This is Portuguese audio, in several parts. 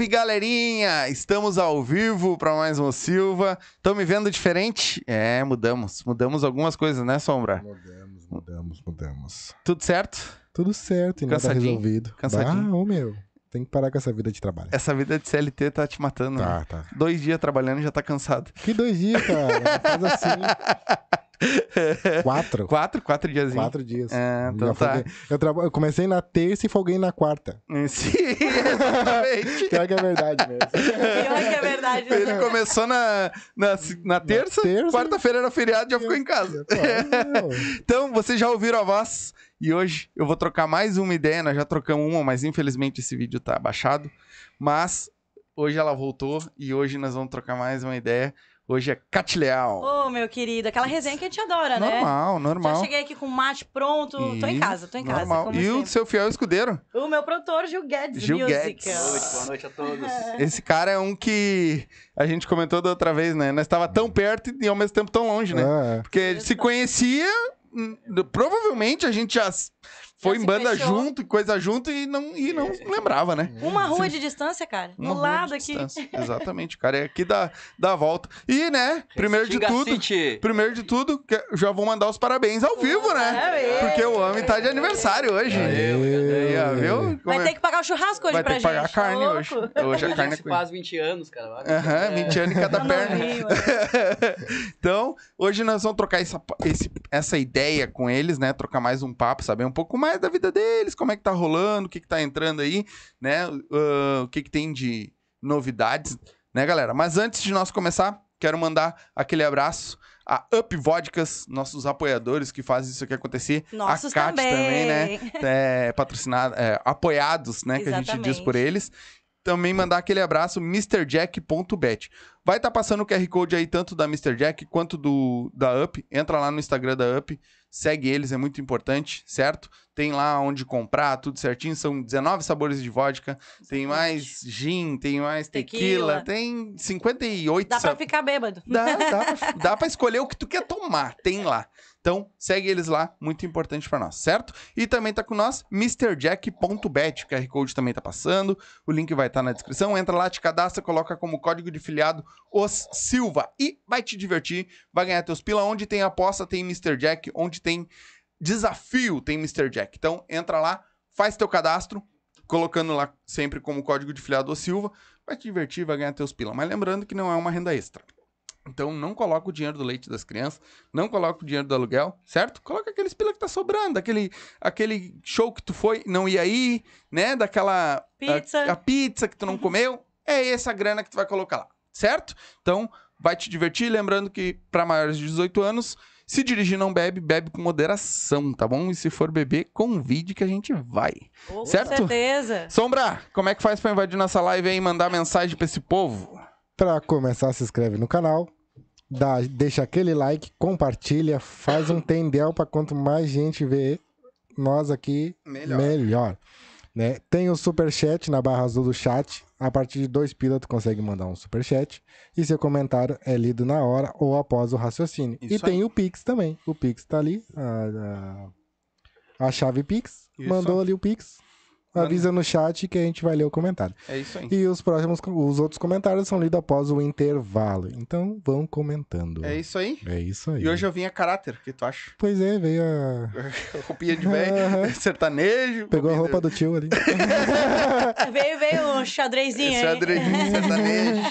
Salve, galerinha! Estamos ao vivo para mais um Silva. Estão me vendo diferente? É, mudamos. Mudamos algumas coisas, né, Sombra? Mudamos, mudamos, mudamos. Tudo certo? Tudo certo, e nada Cansadinho? resolvido. Cansadinho? Ah, ô meu, tem que parar com essa vida de trabalho. Essa vida de CLT tá te matando. né? Tá, tá. Dois dias trabalhando e já tá cansado. Que dois dias, cara. Faz assim. Quatro. Quatro? Quatro dias. Quatro dias. É, então tá. Eu, traba- eu comecei na terça e folguei na quarta. Sim, exatamente. Pior que é verdade mesmo. Pior que é verdade. Ele começou na, na, na terça, terça. quarta-feira era feriado e já ficou em casa. Então, vocês já ouviram a voz e hoje eu vou trocar mais uma ideia. Nós já trocamos uma, mas infelizmente esse vídeo tá baixado. Mas hoje ela voltou e hoje nós vamos trocar mais uma ideia. Hoje é Cat Leal. Ô, meu querido, aquela resenha que a gente adora, né? normal, normal. Já cheguei aqui com o mate pronto. Tô em casa, tô em casa. normal. como E o sempre. seu fiel escudeiro? O meu produtor, Gil Guedes Gil Music. Guedes. Boa noite, boa noite a todos. Esse cara é um que a gente comentou da outra vez, né? Nós estava tão perto e ao mesmo tempo tão longe, né? Ah, Porque ele se conhecia, hum, provavelmente a gente já foi em banda fechou. junto, coisa junto e não, e não lembrava, né? Uma rua de distância, cara. Uma do lado de aqui. distância. Exatamente, o cara é aqui da, da volta. E, né, primeiro de tudo, primeiro de tudo, que- já vou mandar os parabéns ao vivo, né? Parabéns. Porque o homem tá de aniversário hoje. Aê, viu? Vai é- ter que pagar o churrasco hoje Vai pra ter que pagar a gente. carne tá hoje. Hoje a carne é se com faz 20 anos, cara. Aham, É. 20 anos em cada Tá perna. novinho, então, hoje nós vamos trocar essa, esse- essa ideia com eles, né? Trocar mais um papo, saber um pouco mais da vida deles, como é que tá rolando, o que que tá entrando aí, né? Ah, o que que tem de novidades, né, galera? Mas antes de nós começar, quero mandar aquele abraço a Up Vodkas, nossos apoiadores que fazem isso aqui acontecer. Nossos a Kat também, né? também. é, patrocinado, é, apoiados, né? Que a gente diz por Exatamente. eles. Também mandar aquele abraço, MrJack.bet. Vai estar passando o QR Code aí, tanto da Mr. Jack quanto do da Up. Entra lá no Instagram da Up, segue eles, é muito importante, certo? Tem lá onde comprar, tudo certinho. São 19 sabores de vodka. Tem mais gin, tem mais tequila, Tequila. tem 58 Dá pra ficar bêbado. Dá, dá, pra, dá pra escolher o que tu quer tomar. Tem lá. Então, segue eles lá, muito importante pra nós, certo? E também tá com nós, MrJack.bet. O QR Code também tá passando. O link vai estar na descrição. Entra lá, te cadastra, coloca como código de filiado os Silva. E vai te divertir, vai ganhar teus pila. Onde tem aposta, tem Mr. Jack. Onde tem desafio, tem Mr. Jack. Então, entra lá, faz teu cadastro, colocando lá sempre como código de filiado os Silva. Vai te divertir, vai ganhar teus pila. Mas lembrando que não é uma renda extra. Então não coloca o dinheiro do leite das crianças, não coloca o dinheiro do aluguel, certo? Coloca aqueles pila que tá sobrando, aquele, aquele show que tu foi, não ia ir, né? Daquela Pizza. A, a pizza que tu não comeu, é essa grana que tu vai colocar lá, certo? Então vai te divertir, lembrando que para maiores de 18 anos, se dirigir não bebe, bebe com moderação, tá bom? E se for beber, convide que a gente vai. Com Certo? certeza. Sombra, como é que faz pra invadir nossa live aí e mandar mensagem pra esse povo? Pra começar, se inscreve no canal, dá, deixa aquele like, compartilha, faz um tendel pra quanto mais gente ver nós aqui, Melhor. melhor. Né? Tem o superchat na barra azul do chat. A partir de dois pila tu consegue mandar um superchat. E seu comentário é lido na hora ou após o raciocínio. Isso e aí. tem o Pix também. O Pix tá ali. A, a, a chave Pix. Isso. Mandou ali o Pix. Avisa no chat que a gente vai ler o comentário. É isso aí. E os próximos, os outros comentários são lidos após o intervalo. Então vão comentando. É isso aí. É isso aí. E hoje eu vim a caráter, o que tu acha? Pois é, veio a. Roupinha de velho, sertanejo. Pegou a roupa do tio ali. Veio, veio um xadrezinho aí. Xadrezinho, sertanejo.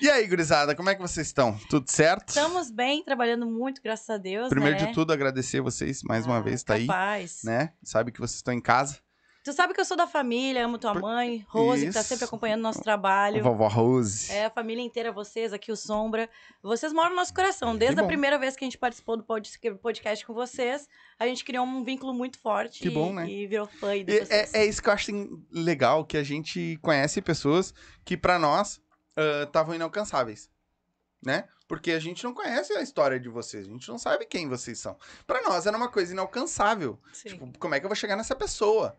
E aí, gurizada, como é que vocês estão? Tudo certo? Estamos bem, trabalhando muito, graças a Deus, Primeiro né? de tudo, agradecer vocês mais uma Ah, vez, tá aí, capaz. né? Sabe que vocês estão em casa. Tu sabe que eu sou da família, amo tua mãe, Rose, que tá Isso. sempre acompanhando nosso trabalho. Vovó Rose. É, a família inteira, vocês, aqui o Sombra. Vocês moram no nosso coração. Desde a primeira vez que a gente participou do pod- podcast com vocês, a gente criou um vínculo muito forte. Que e- bom, né? E virou fã de E vocês. é, é isso que eu acho assim, legal, que a gente conhece pessoas que pra nós estavam inalcançáveis, né? Porque a gente não conhece a história de vocês, a gente não sabe quem vocês são. Pra nós era uma coisa inalcançável. Sim. Tipo, como é que eu vou chegar nessa pessoa?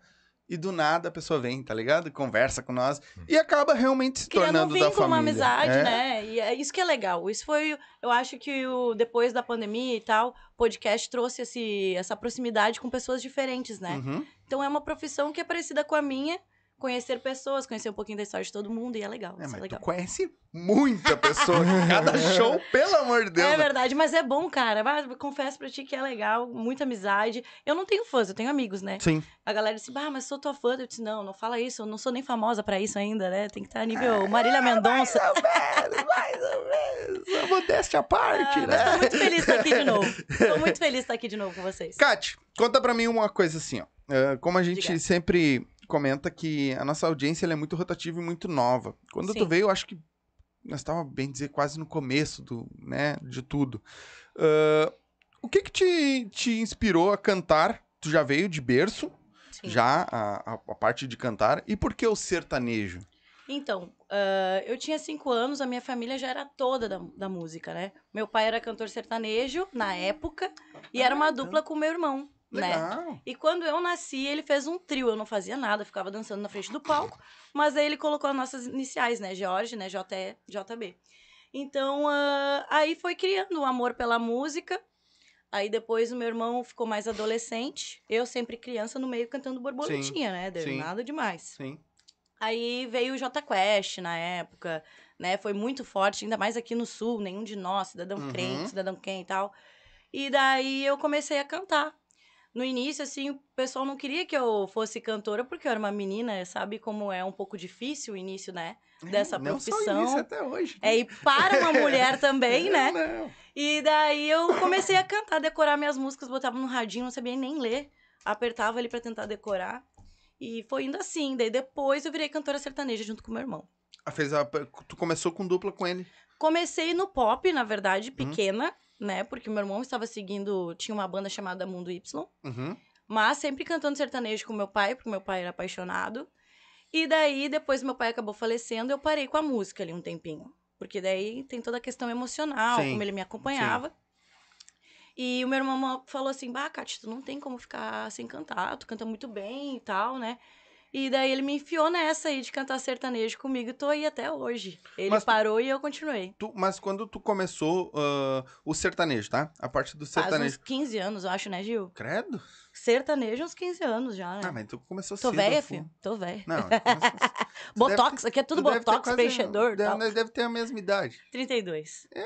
E do nada a pessoa vem, tá ligado? Conversa com nós e acaba realmente se Criando um tornando da vínculo, família. uma amizade, É. né? E é isso que é legal. Isso foi, eu acho que o, depois da pandemia e tal, o podcast trouxe esse, essa proximidade com pessoas diferentes, né? Uhum. Então é uma profissão que é parecida com a minha, conhecer pessoas, conhecer um pouquinho da história de todo mundo, e é legal. É, é mas legal. tu conhece muita pessoa. Cada show, pelo amor de Deus. É verdade, mas é bom, cara. Vai, confesso pra ti que é legal, muita amizade. Eu não tenho fãs, eu tenho amigos, né? Sim. A galera disse, bah, mas sou tua fã. Eu disse, não, não fala isso, eu não sou nem famosa pra isso ainda, né? Tem que estar a nível Marília Mendonça. Mais ou menos, mais ou menos. A modéstia à parte, Ah, né? mas tô muito feliz de estar aqui de novo. Tô muito feliz de estar aqui de novo com vocês. Kat, conta pra mim uma coisa assim, ó. É, como a gente Diga. sempre comenta que a nossa audiência é muito rotativa e muito nova. Quando tu Sim. veio, eu acho que nós estávamos, bem dizer, quase no começo do, né, de tudo. Ah, o que que te, te inspirou a cantar? Tu já veio de berço, Sim. já a, a, a parte de cantar. E por que o sertanejo? Então, ah, eu tinha cinco anos, a minha família já era toda da, da música, né? Meu pai era cantor sertanejo na época e era uma dupla com meu irmão, né? E quando eu nasci, ele fez um trio. Eu não fazia nada, ficava dançando na frente do palco. Mas aí ele colocou as nossas iniciais, né? Jorge, né? JE, JB. Então, ah, aí foi criando um amor pela música. Aí depois o meu irmão ficou mais adolescente. Eu sempre criança no meio cantando borboletinha, né? Deu sim. nada demais. Sim. Aí veio o J Quest na época, né? Foi muito forte, ainda mais aqui no sul, nenhum de nós, cidadão Uhum. crente, cidadão quem e tal. E daí eu comecei a cantar. No início, assim, o pessoal não queria que eu fosse cantora, porque eu era uma menina, sabe como é um pouco difícil o início, né? Dessa Não só profissão. isso, até hoje. É, e para uma mulher também, né? Não. E daí eu comecei a cantar, decorar minhas músicas, botava no radinho, não sabia nem ler. Apertava ali pra tentar decorar. E foi indo assim. Daí depois eu virei cantora sertaneja junto com meu irmão. Ah, Fez a, tu começou com dupla com ele. Comecei no pop, na verdade, Uhum. pequena, né? Porque meu irmão estava seguindo, tinha uma banda chamada Mundo Y. Uhum. Mas sempre cantando sertanejo com meu pai, porque meu pai era apaixonado. E daí, depois meu pai acabou falecendo, eu parei com a música ali um tempinho. Porque daí tem toda a questão emocional, Sim, como ele me acompanhava. E o meu irmão falou assim, bah, Kátia, tu não tem como ficar sem cantar, tu canta muito bem e tal, né? E daí ele me enfiou nessa aí de cantar sertanejo comigo e tô aí até hoje. Ele Mas tu- parou e eu continuei. Tu- mas quando tu começou ah, o sertanejo, tá? A parte do Faz sertanejo. uns 15 anos, eu acho, né, Gil? Credo? Sertanejo uns 15 anos já, né? Ah, mas tu começou Tô cedo. velha, fu- filho. Tô velha. Não, Botox, deve aqui é tudo ter botox, preenchedor deve, tal. nós deve ter a mesma idade. 32. É,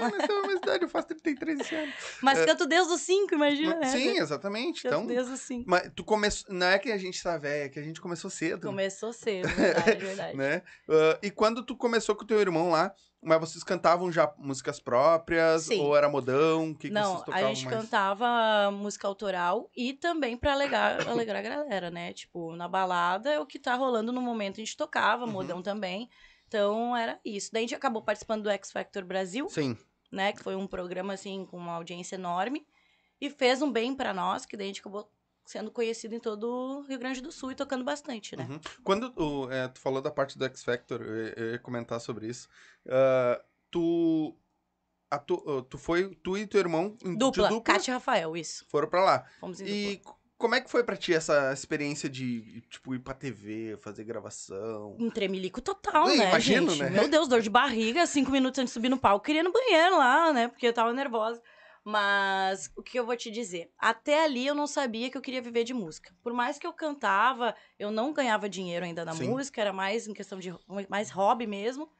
nós temos a mesma idade, eu faço 33 esse ano. Mas canto desde os 5, imagina, né? É. Sim, exatamente. Canto Então, desde os 5. mas tu começou. Não é que a gente tá velha, é que a gente começou cedo. Começou cedo, verdade, verdade. né? Ah, e quando tu começou com o teu irmão lá, mas vocês cantavam já músicas próprias? Sim. Ou era modão? O que, que Não, vocês a tocavam gente mais? cantava música autoral e também pra alegrar, alegrar a galera, né? Tipo, na balada é o que tá rolando no momento, a gente tocava, Uhum. modão também. Então era isso. Daí a gente acabou participando do X Factor Brasil, Sim. né? Que foi um programa, assim, com uma audiência enorme. E fez um bem pra nós, que daí a gente acabou sendo conhecido em todo o Rio Grande do Sul e tocando bastante, né? Uhum. Quando tu, é, tu falou da parte do X Factor, eu, ia- eu ia comentar sobre isso. Ah, tu, a tu, ah, tu foi, tu e teu irmão em- Dupla, dupla Kátia e Rafael, isso. foram pra lá. Fomos em E dupla. como é que foi pra ti essa experiência de, tipo, ir pra TV, fazer gravação? Um tremelico total, Eu né, imagino, gente? né? Meu Deus, dor de barriga, cinco minutos antes de subir no palco. Queria ir no banheiro lá, né? Porque eu tava nervosa. Mas o que eu vou te dizer? Até ali eu não sabia que eu queria viver de música. Por mais que eu cantava, eu não ganhava dinheiro ainda na Sim. música, era mais em questão de mais hobby mesmo.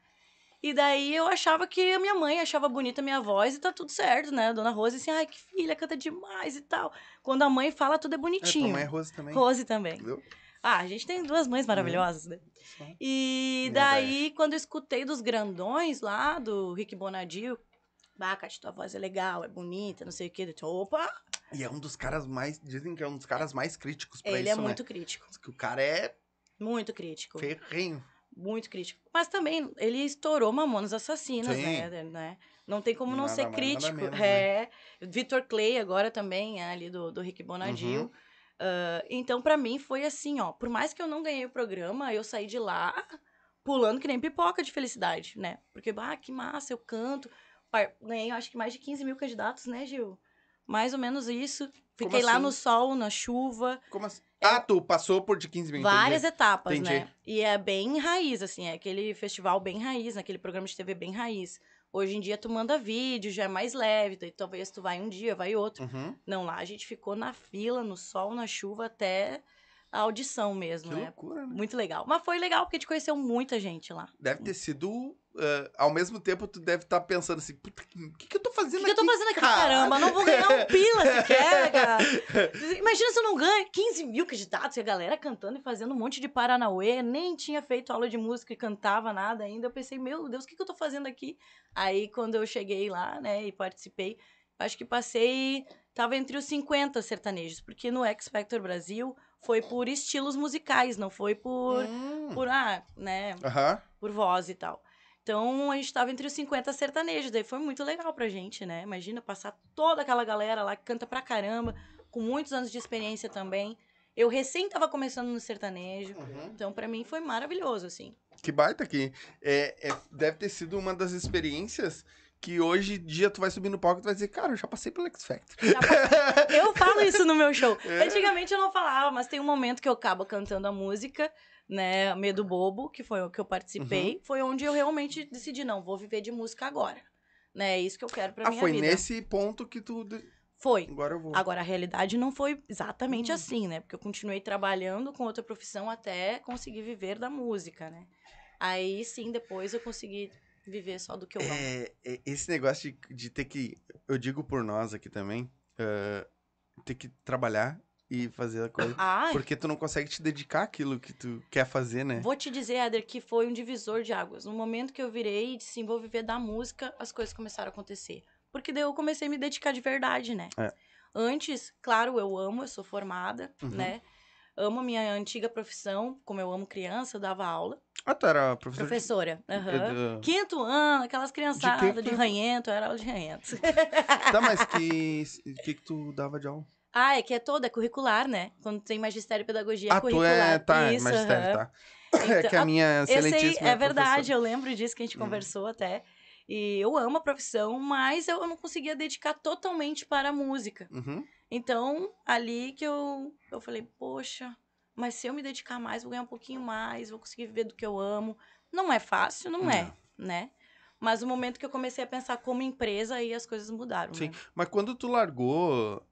E daí eu achava que a minha mãe achava bonita a minha voz e tá tudo certo, né? Dona Rose assim, ai, que filha, canta demais e tal. Quando a mãe fala, tudo é É, tua bonitinho. mãe é Rose também. Rose também. Entendeu? Ah, a gente tem duas mães maravilhosas, né? Só. E Minha daí, quando eu escutei dos grandões lá, do Rick Bonadio, bah, Cate, tua voz é legal, é bonita, não sei o quê. Eu Opa! E é um dos caras mais. Dizem que é um dos caras mais críticos pra Ele isso, é né? muito crítico. Diz que o cara é Muito crítico. ferrenho. Muito crítico. Mas também, ele estourou Mamonas Assassinas, né? né? Não tem como não Nada ser mais, crítico. menos, né? é. Vitor Clay agora também, é ali do, do Rick Bonadio. Uhum. Ah, então, pra mim, foi assim, ó. Por mais que eu não ganhei o programa, eu saí de lá pulando que nem pipoca de felicidade, né? Porque, ah, que massa, eu canto. Ganhei, acho que mais de 15 mil candidatos, né, Gil? Mais ou menos isso. Fiquei lá assim? no sol, na chuva. Como assim? Ah, tu passou por de 15 mil. Várias entendi. etapas, Entendi. né? E é bem raiz, assim, é aquele festival bem raiz, aquele programa de TV bem raiz. Hoje em dia tu manda vídeo, já é mais leve, daí talvez tu vai um dia, vai outro. Uhum. Não, lá a gente ficou na fila, no sol, na chuva, até a audição mesmo, Que né? loucura, né? Muito legal. Mas foi legal porque a gente conheceu muita gente lá. Deve ter sido. Eh, ao mesmo tempo, tu deve estar pensando assim: puta, o que, que eu tô O fazendo que, que eu aqui? tô fazendo aqui? cara? Caramba, não vou ganhar um pila sequer, cara. Imagina se eu não ganho 15 mil candidatos e a galera cantando e fazendo um monte de Paranauê. Nem tinha feito aula de música e cantava nada ainda. Eu pensei, meu Deus, o que, que eu tô fazendo aqui? Aí, quando eu cheguei lá, né, e participei, acho que passei. Tava entre os 50 sertanejos, porque no X Factor Brasil foi por estilos musicais, não foi por, Hum. por ah, né, Aham. por voz e tal. Então a gente tava entre os 50 sertanejos, daí foi muito legal pra gente, né? Imagina passar toda aquela galera lá que canta pra caramba, com muitos anos de experiência também. Eu recém tava começando no sertanejo, então pra mim foi maravilhoso, assim. Que baita que é, é- deve ter sido uma das experiências que hoje dia tu vai subir no palco e tu vai dizer, cara, eu já passei pelo X Factor. Eu falo isso no meu show. É? Antigamente eu não falava, mas tem um momento que eu acabo cantando a música, né? Medo Bobo, que foi o que eu participei. Uhum. Foi onde eu realmente decidi, não, vou viver de música agora. Né? É isso que eu quero pra ah, minha foi vida. nesse ponto que tu. Foi. Agora eu vou. Agora, a realidade não foi exatamente Hum. assim, né? Porque eu continuei trabalhando com outra profissão até conseguir viver da música, né? Aí sim, depois eu consegui viver só do que eu amo. É, é, esse negócio de, de ter que. Eu digo por nós aqui também. eh, ter que trabalhar e fazer a coisa. Ai, Porque tu não consegue te dedicar àquilo que tu quer fazer, né? vou te dizer, Éder, que foi um divisor de águas. No momento que eu virei e disse, "Sim, vou viver da música, as coisas começaram a acontecer. Porque daí eu comecei a me dedicar de verdade, né? É. Antes, claro, eu amo, eu sou formada, Uhum. né? Amo a minha antiga profissão, como eu amo criança, eu dava aula. Ah, tu era professor Professora. de... aham. é do- Quinto ano, aquelas criançadas que de, ranhento, era aula de ranhento. Tá, mas que, que que tu dava de aula? Ah, é que é toda, é curricular, né? Quando tem magistério e pedagogia, é ah, tu curricular. é... Tá, Isso, magistério, tá. é Então, que a minha Eu sei, excelentíssima é verdade, eu lembro disso que a gente Hum. conversou até. E eu amo a profissão, mas eu não conseguia dedicar totalmente para a música. Uhum. Então, ali que eu, eu falei, poxa, mas se eu me dedicar mais, vou ganhar um pouquinho mais, vou conseguir viver do que eu amo. Não é fácil, não, é, né? Mas o momento que eu comecei a pensar como empresa, aí as coisas mudaram. Sim. né? Mas quando tu largou...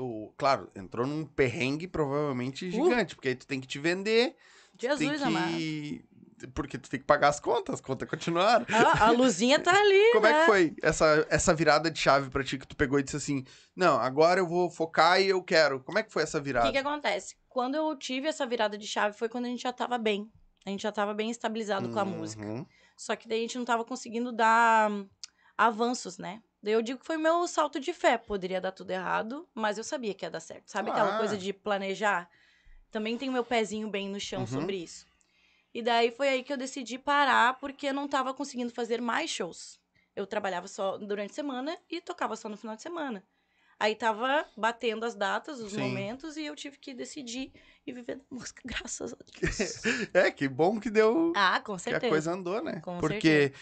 O, claro, entrou num perrengue provavelmente gigante, porque aí tu tem que te vender, Uh! Jesus que... Porque tu tem que pagar as contas, as contas continuaram. Ah, a luzinha tá ali, Como é né? que foi essa, essa virada de chave pra ti que tu pegou e disse assim, não, agora eu vou focar e eu quero. Como é que foi essa O virada? que que acontece? Quando eu tive essa virada de chave foi quando a gente já tava bem. A gente já tava bem estabilizado com a música. Uhum. Só que daí a gente não tava conseguindo dar hum, avanços, né? Daí eu digo que foi meu salto de fé. Poderia dar tudo errado, mas eu sabia que ia dar certo. Sabe aquela coisa de planejar? Também tenho meu pezinho bem no chão Uhum. sobre isso. E daí foi aí que eu decidi parar, porque eu não tava conseguindo fazer mais shows. Eu trabalhava só durante a semana e tocava só no final de semana. Aí tava batendo as datas, os Sim. momentos, e eu tive que decidir e viver da música, graças a Deus. É, que bom que deu. ah, com que certeza. a coisa andou, né? Com Porque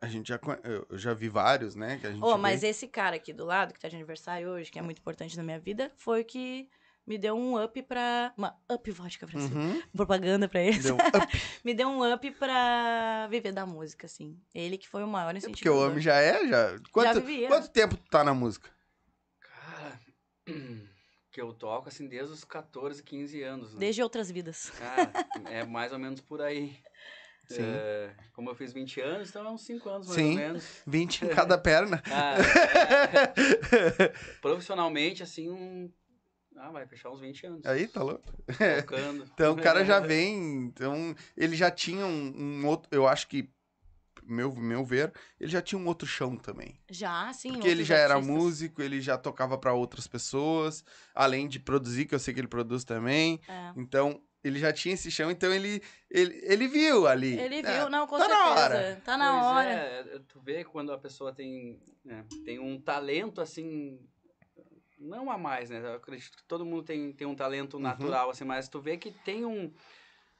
a gente já. Eu já vi vários, né? Que a gente Oh, vê. mas esse cara aqui do lado, que tá de aniversário hoje, que é muito importante na minha vida, foi o que me deu um up pra. Uma up vodka pra você. Uhum. Propaganda pra eles. Deu um up, me deu um up pra viver da música, assim. Ele que foi o maior porque incentivador. o homem já é, já. Quanto, vivia. quanto tempo tu tá na música? Cara, que eu toco assim desde os 14, 15 anos. Né? Desde outras vidas. Cara, é mais ou menos por aí. Sim. É, como eu fiz 20 anos, então é uns 5 anos mais Sim. ou menos. 20 em cada perna. Ah, é, profissionalmente, assim, um. Ah, vai fechar uns 20 anos. Aí, tá louco? Tocando. Então o cara já vem. Então, ele já tinha um, um outro. Eu acho que, meu, meu ver, ele já tinha um outro chão também. Já, sim. Porque ele já era artistas. músico, ele já tocava pra outras pessoas, além de produzir, que eu sei que ele produz também. É. Então, ele já tinha esse chão, então ele, ele, ele viu ali. Ele né? viu, não, com tá na certeza. hora. Tá na Pois hora. É, tu vê quando a pessoa tem, né, tem um talento assim. Não a mais, né? Eu acredito que todo mundo tem, tem um talento Uhum. natural, assim, mas tu vê que tem um.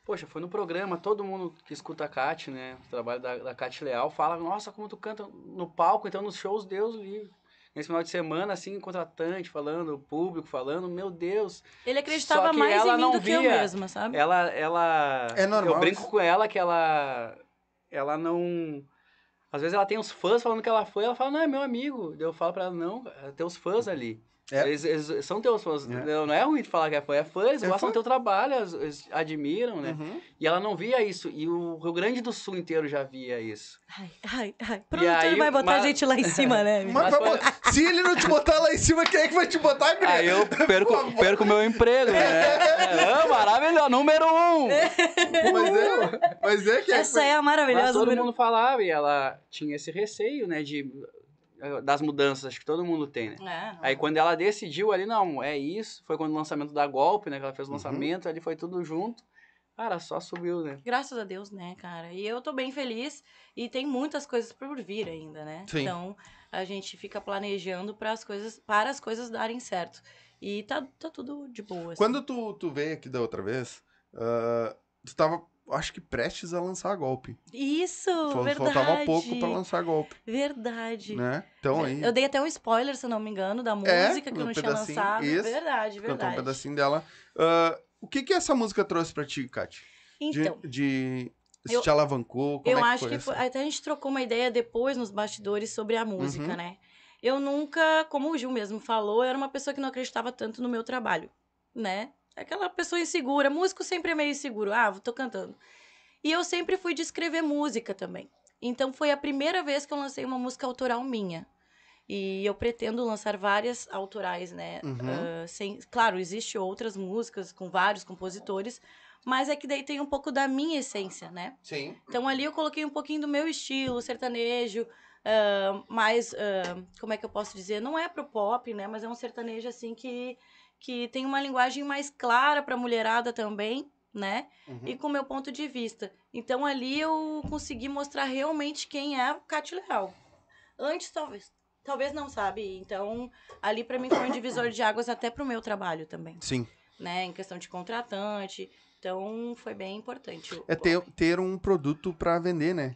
Poxa, foi no programa, todo mundo que escuta a Kat, né? O trabalho da, da Kat Leal, fala, nossa, como tu canta no palco, então nos shows, Deus livre. Nesse final de semana, assim, contratante falando, o público falando, meu Deus. Ele acreditava mais ela em mim não do que eu via. mesma, sabe? Ela, ela. É normal Eu brinco com ela que ela. Ela não. Às vezes ela tem uns fãs falando que ela foi, ela fala, não, é meu amigo. Eu falo pra ela, não, é teus fãs ali. É. Eles, eles são teus fãs. É. Não, é ruim de falar que é fã, é fã, eles É gostam fã. do teu trabalho, eles, eles admiram, né? Uhum. E ela não via isso. E o Rio Grande do Sul inteiro já via isso. Ai, ai, ai. Produtor vai botar mas- a gente lá em cima, né? Mas Mas se ele não te botar lá em cima, quem é que vai te botar, Guilherme? Aí eu perco, perco meu emprego, né? É, maravilhoso, número um! Mas é, mas é que Essa é a Mas maravilhosa. todo número- mundo falava e ela tinha esse receio, né, de, das mudanças, acho que todo mundo tem, né? É, Aí quando ela decidiu ali, não, é isso, foi quando o lançamento da Golpe, né, que ela fez o Uhum. lançamento, ali foi tudo junto, cara, só subiu, né? Graças a Deus, né, cara? E eu tô bem feliz e tem muitas coisas por vir ainda, né? Sim. Então, a gente fica planejando para as coisas, para as coisas darem certo. E tá, tá tudo de boa. assim. Quando tu, tu veio aqui da outra vez, ah, tu tava, acho que prestes a lançar golpe. Isso, verdade. Faltava pouco pra lançar golpe, Verdade. né? Então aí, Eu dei até um spoiler, se não me engano, da É, música que eu não tinha lançado. isso. Verdade, cantou verdade. um pedacinho dela. Ah, o que que essa música trouxe pra ti? De, Então, de se eu- te alavancou? Eu é que acho foi que foi, até a gente trocou uma ideia depois nos bastidores sobre a música, Uhum. né? Eu nunca, como o Gil mesmo falou, eu era uma pessoa que não acreditava tanto no meu trabalho, né? Aquela pessoa insegura, músico sempre é meio inseguro, ah, tô cantando. E eu sempre fui de escrever música também. Então foi a primeira vez que eu lancei uma música autoral minha. E eu pretendo lançar várias autorais, né? Uhum. Ah, sem, claro, existem outras músicas com vários compositores, mas é que daí tem um pouco da minha essência, né? Sim. Então ali eu coloquei um pouquinho do meu estilo, sertanejo, ah, mais, ah, como é que eu posso dizer? Não é pro pop, né? Mas é um sertanejo assim que, que tem uma linguagem mais clara pra mulherada também, né? Uhum. E com o meu ponto de vista. Então ali eu consegui mostrar realmente quem é o Cate Leal. Antes, talvez. Talvez não, sabe? Então, ali pra mim foi um divisor de águas até pro meu trabalho também, Sim. né? Em questão de contratante. Então, foi bem importante. o- É ter, ter um produto pra vender, né?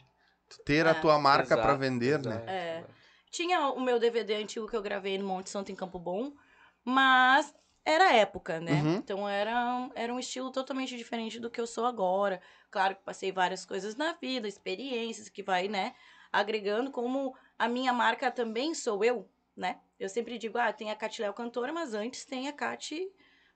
Ter a É. tua marca pra Exato, vender, né? exato. É. Tinha o meu DVD antigo que eu gravei no Monte Santo em Campo Bom, mas era época, né? Uhum. Então era, era um estilo totalmente diferente do que eu sou agora. Claro que passei várias coisas na vida, experiências que vai, né, agregando como a minha marca também sou eu, né? Eu sempre digo, ah, tem a Cati Léo cantora, mas antes tem a Cati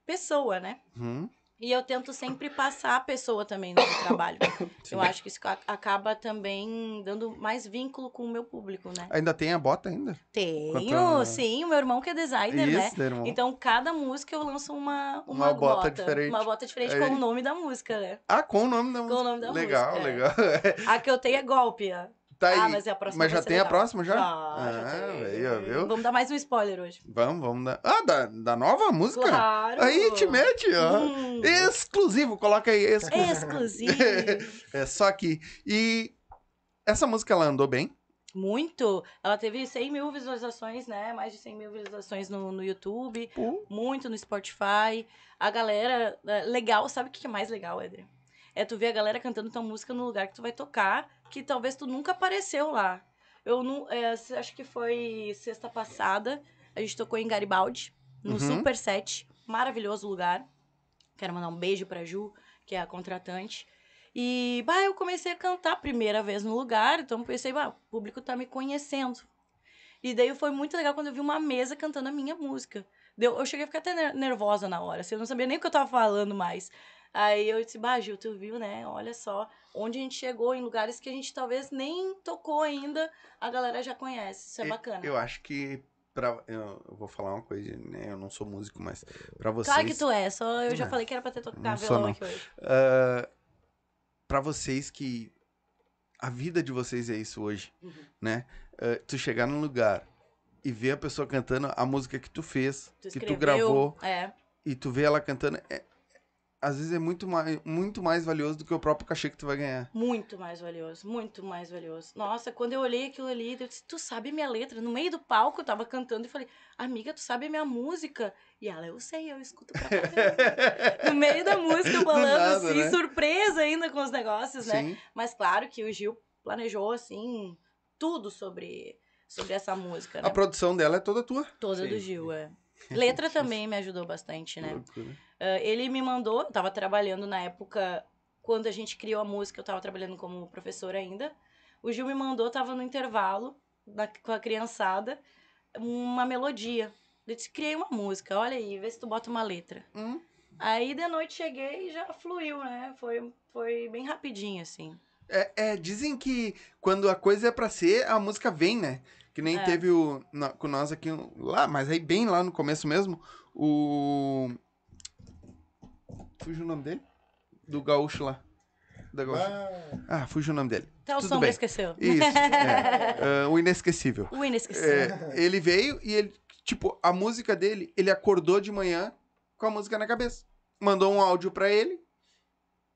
pessoa, né? Uhum. E eu tento sempre passar a pessoa também no meu trabalho. eu acho que isso acaba também dando mais vínculo com o meu público, né? Ainda tem a bota ainda? Tenho, Quanto- sim, o meu irmão que é designer, né? Isso, né, irmão? Então, cada música eu lanço uma, uma, Uma bota diferente. Uma bota diferente Aí- com o nome da música, né? Ah, com o nome da música. o nome da legal, música, é. legal. A que eu tenho é golpe. ó. Tá aí. Ah, mas é a próxima Mas já tem a legal. próxima já? Já, ah, já tem. veio, viu? Vamos dar mais um spoiler hoje. Vamos, vamos dar. Ah, da, da nova música? Claro! Aí te mete, ó. Hum, Exclusivo, coloca aí. Exclusivo. exclusivo. é só aqui. E essa música ela andou bem? Muito. Ela teve 100 mil visualizações, né? Mais de 100 mil visualizações no, no YouTube. Muito no Spotify. A galera, é, legal, sabe o que é mais legal, Eder? É tu ver a galera cantando tua música no lugar que tu vai tocar, que talvez tu nunca apareceu lá. Eu não, é, acho que foi sexta passada, a gente tocou em Garibaldi, no Uhum. Super 7, maravilhoso lugar. Quero mandar um beijo pra Ju, que é a contratante. E, bah, eu comecei a cantar a primeira vez no lugar, então pensei, bah, o público tá me conhecendo. E daí foi muito legal quando eu vi uma mesa cantando a minha música. Deu, eu cheguei a ficar até ner- nervosa na hora, assim, eu não sabia nem o que eu tava falando mais. Aí eu disse, bah, Gil, tu viu, né? Olha só, onde a gente chegou, em lugares que a gente talvez nem tocou ainda, a galera já conhece. Isso é bacana. Eu acho que. Pra, eu, vou falar uma coisa, né? Eu não sou músico, mas pra vocês. Claro que tu é, só eu já Não. falei que era pra ter tocado violão não. aqui hoje. ah, pra vocês que. A vida de vocês é isso hoje, Uhum. né? Ah, tu chegar num lugar e ver a pessoa cantando a música que tu fez, Tu que tu gravou, É, e tu vê ela cantando, é- às vezes é muito mais, muito mais valioso do que o próprio cachê que tu vai ganhar. muito mais valioso, muito mais valioso. Nossa, quando eu olhei aquilo ali, eu disse, tu sabe minha letra? No meio do palco eu tava cantando e falei, amiga, tu sabe minha música? E ela, eu sei, eu escuto pra caramba. no meio da música, Do falando nada, assim, né? surpresa ainda com os negócios, né? Sim. Mas claro que o Gil planejou, assim, tudo sobre, sobre essa música, né? A produção dela é toda tua. Toda Sim, do Gil, é. Letra também me ajudou bastante, né? Loucura. Ah, ele me mandou, eu tava trabalhando na época, quando a gente criou a música, eu tava trabalhando como professora ainda. O Gil me mandou, tava no intervalo, na- com a criançada, uma melodia. Eu disse, criei uma música, olha aí, vê se tu bota uma letra. Hum. Aí de noite cheguei e já fluiu, né? Foi, foi bem rapidinho, assim. É, é, dizem que quando a coisa é pra ser, a música vem, né? Que nem É. teve o, na- com nós aqui lá, mas aí bem lá no começo mesmo, o. Fugiu o nome dele? Do gaúcho lá. Da gaúcha. Ah, Ah, fugiu o nome dele. Até o Tudo Sombra bem. esqueceu. Isso. é. Ah, o inesquecível. O inesquecível. É, ele veio e ele, tipo, a música dele, ele acordou de manhã com a música na cabeça. Mandou um áudio pra ele,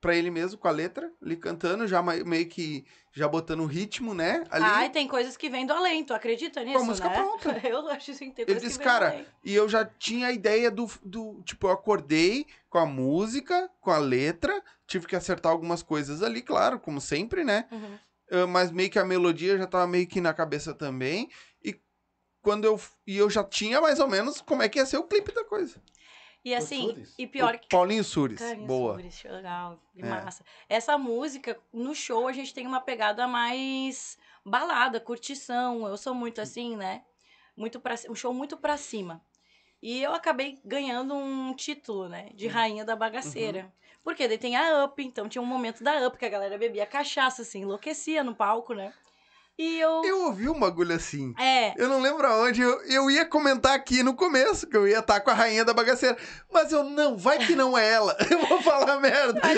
pra ele mesmo, com a letra, ali cantando, já meio que já botando o ritmo, né? Ali. Ai, tem coisas que vêm do além, tu acredita nisso, música né? pronta. Eu acho assim, tem Ele disse, que cara, e eu já tinha a ideia do, do. Tipo, eu acordei com a música, com a letra, tive que acertar algumas coisas ali, claro, como sempre, né? Uhum. Ah, mas meio que a melodia já tava meio que na cabeça também. E quando eu. E eu já tinha mais ou menos como é que ia ser o clipe da coisa. E assim, Sures? e pior que Paulinho Sures. Carinha boa. isso, legal, que É. massa. Essa música, no show, a gente tem uma pegada mais balada, curtição. Eu sou muito assim, né? Muito pra, um show muito pra cima. E eu acabei ganhando um título, né? De rainha da bagaceira. Porque daí tem a Up, então tinha um momento da Up que a galera bebia cachaça, assim, enlouquecia no palco, né? E eu. Eu ouvi um bagulho assim. É, Eu não lembro aonde. Eu, eu ia comentar aqui no começo que eu ia estar com a rainha da bagaceira. Mas eu não, vai que não é ela. Eu vou falar merda. é,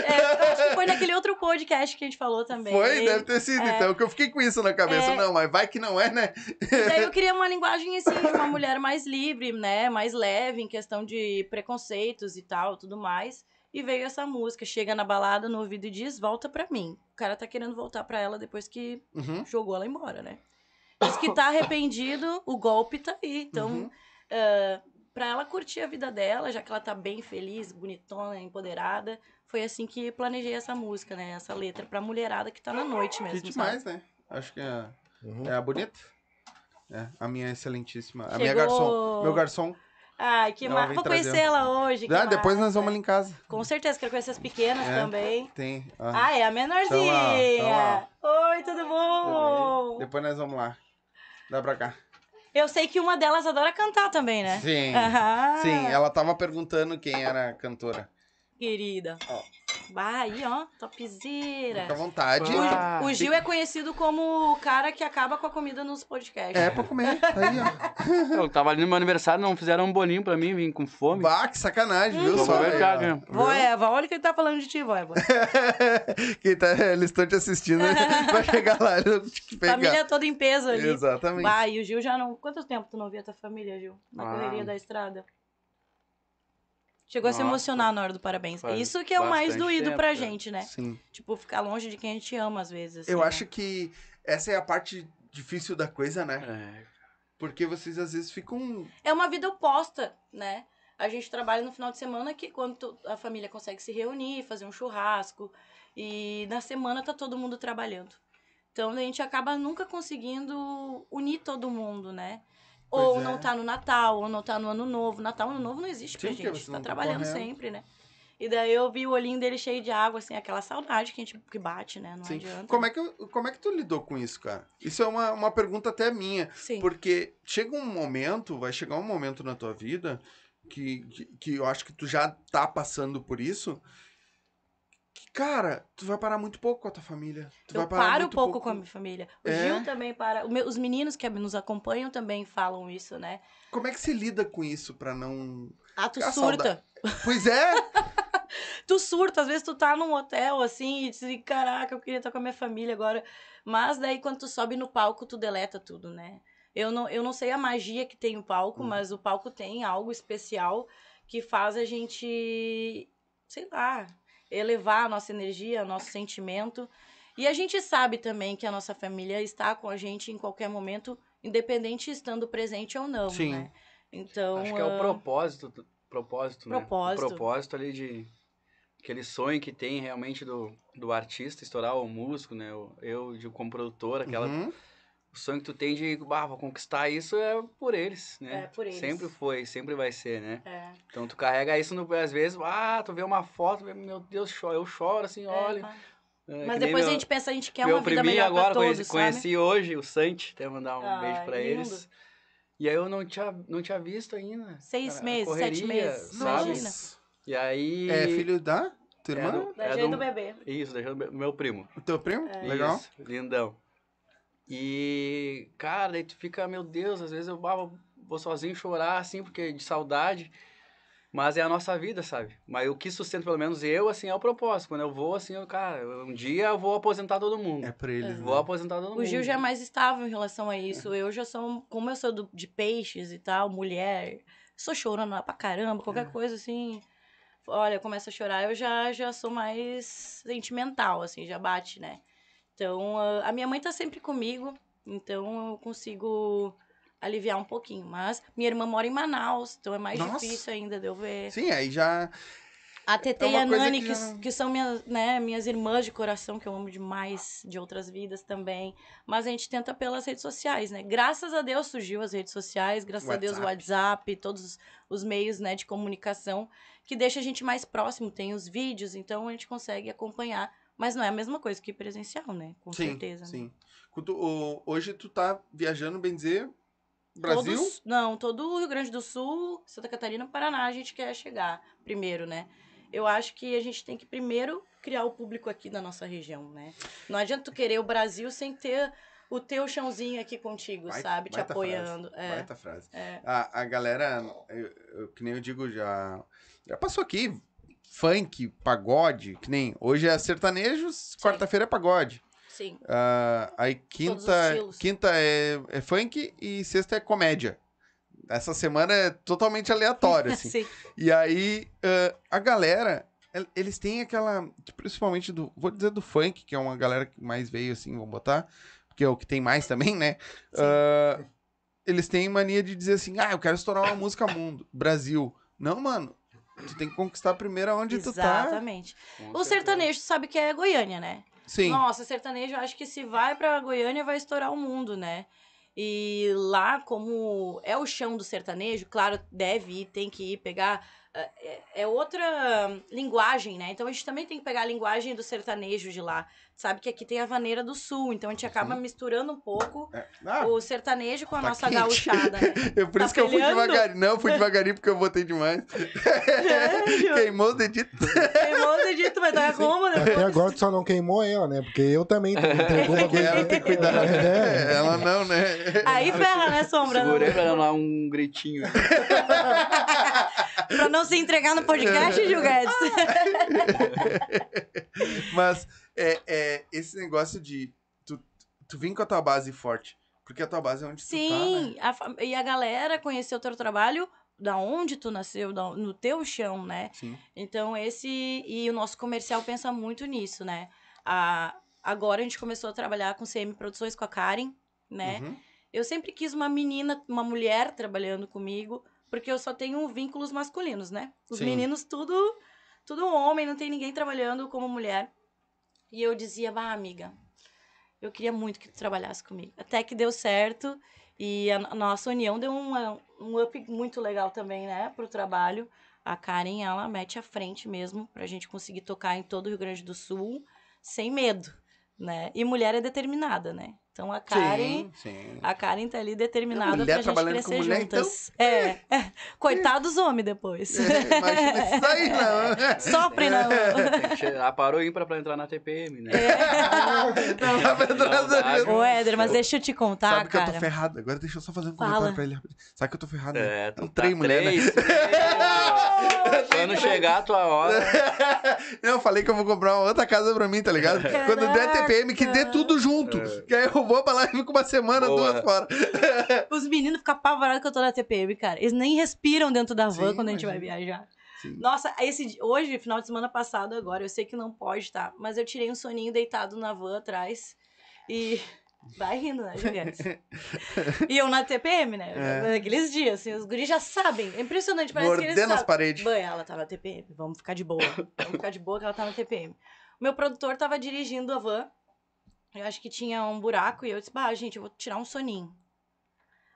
eu acho que foi naquele outro podcast que a gente falou também. Foi, deve ter sido, É. então, que eu fiquei com isso na cabeça. É. Não, mas vai que não é, né? E daí eu queria uma linguagem, assim, de uma mulher mais livre, né? Mais leve em questão de preconceitos e tal, tudo mais. E veio essa música, chega na balada no ouvido e diz, volta pra mim. O cara tá querendo voltar pra ela depois que Uhum. jogou ela embora, né? Diz que tá arrependido, o golpe tá aí. Então, Uhum. ah, pra ela curtir a vida dela, já que ela tá bem feliz, bonitona, empoderada, foi assim que planejei essa música, né? Essa letra pra mulherada que tá na noite mesmo, Que sabe? demais, né? Acho que é, uhum. é a bonita. É, a minha excelentíssima. A Chegou- minha garçom. Meu garçom. Ai, que vem Vou trazer. conhecer ela hoje. que Ah, depois nós vamos ali em casa. Com certeza, quero conhecer as pequenas É. também. Tem. Ah, é a menorzinha. Então, ó, Oi, tudo bom? Depois nós vamos lá. Dá pra cá. Eu sei que uma delas adora cantar também, né? Sim. Aham. Sim, ela tava perguntando quem era a cantora. Querida. Ó. Vai aí, ó. Topzera. Fica à vontade. Ah, O Gil é conhecido como o cara que acaba com a comida nos podcasts. É pra comer. Aí, ó. Eu tava ali no meu aniversário, não fizeram um bolinho pra mim, vim com fome. Bah, que sacanagem, viu? Só ó. né? Vó? Eva, olha que ele tá falando de ti, vó Eva. Quem tá, eles estão te assistindo, vai chegar lá. Família toda em peso ali. Exatamente. Vai, e o Gil já não. Quanto tempo tu não via tua família, Gil? Na Ah. correria da estrada? Chegou a se Nossa. emocionar na hora do parabéns. Faz Isso que é o mais doído tempo, pra é. gente, né? Sim. Tipo, ficar longe de quem a gente ama, às vezes. assim, Eu né? acho que essa é a parte difícil da coisa, né? É, Porque vocês às vezes ficam. É uma vida oposta, né? A gente trabalha no final de semana que quando a família consegue se reunir, fazer um churrasco. E na semana tá todo mundo trabalhando. Então a gente acaba nunca conseguindo unir todo mundo, né? Pois ou é. não tá no Natal, ou não tá no Ano Novo. Natal, Ano Novo não existe pra Sim, gente. Tá tão trabalhando correndo. sempre, né? E daí eu vi o olhinho dele cheio de água, assim, aquela saudade que a gente que bate, né? Não Sim. adianta. Como é, que, como é que tu lidou com isso, cara? Isso é uma, uma pergunta até minha. Sim. Porque chega um momento, vai chegar um momento na tua vida que, que, que eu acho que tu já tá passando por isso. Que, cara, tu vai parar muito pouco com a tua família. Tu Eu vai parar paro muito pouco com a minha família. O É? Gil também para. Os meninos que nos acompanham também falam isso, né? Como é que você lida com isso pra não. Ah, tu A surta. Pois é! Tu surta, às vezes tu tá num hotel assim e diz, caraca, eu queria estar com a minha família agora. Mas daí quando tu sobe no palco, tu deleta tudo, né? Eu não, eu não sei a magia que tem o palco, Hum. mas o palco tem algo especial que faz a gente, sei lá, elevar a nossa energia, o nosso sentimento. E a gente sabe também que a nossa família está com a gente em qualquer momento, independente estando presente ou não, Sim. né? Então, Acho que é ah, o propósito, propósito, né? Propósito. O propósito ali de aquele sonho que tem realmente do, do artista estourar o músico, né? Eu, de, como produtor, aquela Uhum. O sonho que tu tem de bah, conquistar isso é por eles, né? É, por eles. Sempre foi, sempre vai ser, né? é, Então tu carrega isso no, às vezes, ah, tu vê uma foto, meu Deus, eu choro assim, é, olha. tá. É, Mas depois a meu- gente pensa, a gente quer uma vida melhor agora, pra todos, conheci, sabe? hoje o Santi, até mandar um Ah, beijo pra lindo. eles. E aí eu não tinha, não tinha visto ainda. Seis Cara, meses, correria, sete meses. sabe? Imagina. E aí... É filho da tua É irmã? do- Da é gente do- do bebê. Isso, da do meu primo. O teu primo? É. Legal. Isso, lindão. E, cara, daí tu fica, meu Deus, às vezes eu vou sozinho chorar, assim, porque de saudade. Mas é a nossa vida, sabe? Mas o que sustenta, pelo menos eu, assim, é o propósito. Quando eu vou, assim, eu, cara, um dia eu vou aposentar todo mundo. É pra eles. Vou né? aposentar todo mundo. O Gil já é mais estável em relação a isso. Eu já sou, como eu sou do- de peixes e tal, mulher, sou chorando lá pra caramba, qualquer coisa assim. Olha, começa a chorar, eu já, já sou mais sentimental, assim, já bate, né? Então, a- a minha mãe tá sempre comigo, então eu consigo aliviar um pouquinho. Mas minha irmã mora em Manaus, então é mais Nossa. difícil ainda de eu ver. Sim, aí já. A Tete É e a Nani, que que, já não- que são minhas, né, minhas irmãs de coração, que eu amo demais, de outras vidas também. Mas a gente tenta pelas redes sociais, né? Graças a Deus surgiu as redes sociais, graças a Deus o WhatsApp, todos os- os meios né, de comunicação, que deixa a gente mais próximo, tem os vídeos, então a gente consegue acompanhar. Mas não é a mesma coisa que presencial, né? Com sim, certeza. né? sim. Quando- o- hoje tu tá viajando, bem dizer, Brasil? Todos, não, todo o Rio Grande do Sul, Santa Catarina, Paraná, a gente quer chegar primeiro, né? Eu acho que a gente tem que primeiro criar o público aqui da nossa região, né? Não adianta tu querer o Brasil sem ter o teu chãozinho aqui contigo, Baita- sabe? Te apoiando. Frase, É. Baita frase. É. A, a galera, eu- eu- que nem eu digo, já, já passou aqui. Funk, pagode, que nem hoje é sertanejos, quarta-feira é pagode. Sim. Ah, aí quinta, quinta é, é funk e sexta é comédia. Essa semana é totalmente aleatório, assim. Sim. E aí, ah, a galera, el- eles têm aquela. Principalmente do. Vou dizer do funk, que é uma galera que mais veio, assim, vamos botar. Porque é o que tem mais também, né? Ah, eles têm mania de dizer assim: ah, eu quero estourar uma música mundo. Brasil. Não, mano. Tu tem que conquistar primeiro onde tu tá. Exatamente. O sertanejo, tu sabe que é Goiânia, né? Sim. Nossa, sertanejo, eu acho que se vai pra Goiânia vai estourar o mundo, né? E lá, como é o chão do sertanejo, claro, deve ir, tem que ir pegar. É, é outra linguagem, né? Então a gente também tem que pegar a linguagem do sertanejo de lá. Sabe que aqui tem a vaneira do sul, então a gente acaba misturando um pouco É. Ah, o sertanejo com a tá nossa quente. gauchada, né? eu, por tá isso que eu fui devagarinho. Não, eu fui devagarinho porque eu botei demais. Sério? Queimou os deditos. Queimou o dedito, vai dar como Até depois? agora tu só não queimou ela, né? Porque eu também entregou uma coisa. Ela tem que cuidar. É. Ela não, né? Aí ferra, né, Sombra? Segurei pra não dar um gritinho. pra não se entregar no podcast, Gil Guedes. Mas é, é, esse negócio de tu, tu vir com a tua base forte. Porque a tua base é onde tu tá, né? Sim, a e a galera conheceu o teu trabalho da onde tu nasceu, da- no teu chão, né? Sim. Então, esse. E o nosso comercial pensa muito nisso, né? A, agora a gente começou a trabalhar com CM Produções com a Karen, né? Uhum. Eu sempre quis uma menina, uma mulher trabalhando comigo, porque eu só tenho vínculos masculinos, né? Os Sim. meninos, tudo, tudo homem, não tem ninguém trabalhando como mulher. E eu dizia, bah, amiga, eu queria muito que tu trabalhasse comigo. Até que deu certo e a, a nossa união deu um, um up muito legal também, né, pro trabalho. A Karen, ela mete à frente mesmo pra gente conseguir tocar em todo o Rio Grande do Sul sem medo, né? E mulher é determinada, né? Então a Karen, Sim, sim. a Karen tá ali determinada Mulher pra gente trabalhando com crescer mulher, juntas. É, é. Coitados homens depois. É, Imagina isso aí, não. Sofrem, não. Ah, parou ímpar pra entrar na TPM, né? Não dá pra entrar Não Ô, Éder, mas deixa eu te contar, Sabe que eu cara. tô ferrado. Agora deixa eu só fazer um Fala. comentário pra ele. rapidinho. Sabe que eu tô ferrado, né? É, É tu um tá trem, mulher, né? três, três. Quando chegar a tua hora. Não, eu falei que eu vou comprar uma outra casa pra mim, tá ligado? Quando der TPM, que dê tudo junto. Que aí eu vou pra lá e fico uma semana, Boa. duas fora. Os meninos ficam apavorados que eu tô na TPM, cara. Eles nem respiram dentro da van Sim, quando a gente vai viajar. Sim. Nossa, esse hoje, final de semana passado agora, eu sei que não pode, tá? Mas eu tirei um soninho deitado na van atrás e vai rindo, né, Juliette? e eu na TPM, né? É. Naqueles dias, assim, os guris já sabem. É impressionante, parece que eles Mordendo as paredes. Bem, ela tá na TPM, vamos ficar de boa. Vamos ficar de boa que ela tá na TPM. O meu produtor tava dirigindo a van. Eu acho que tinha um buraco e eu disse, bah, gente, eu vou tirar um soninho.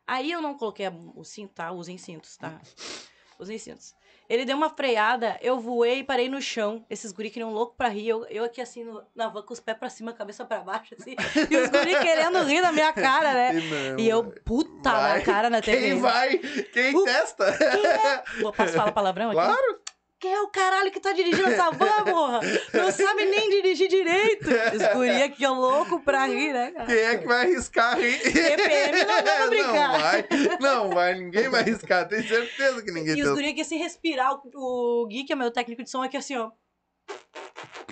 Aí eu não coloquei o cinto, tá? Usem cintos, tá? Usem cintos. Ele deu uma freada, eu voei e parei no chão. Esses guri que um louco pra rir. Eu, eu aqui assim, no, na van com os pés pra cima, cabeça pra baixo, assim. E os guri querendo rir da minha cara, né? Não, E eu, puta vai. na cara na TV. Quem vai? Quem O- testa? Quem é? Posso falar palavrão aqui? Claro. Quem é o caralho que tá dirigindo essa van, porra? Não sabe nem dirigir direito. Os guri aqui é louco pra rir, né, cara? Quem é que vai arriscar rir? TPM não vamos brincar. Não vai, não vai, ninguém vai arriscar. Tenho certeza que ninguém E os guri aqui assim, respirar. O, o Gui, que é meu técnico de som, aqui assim, ó.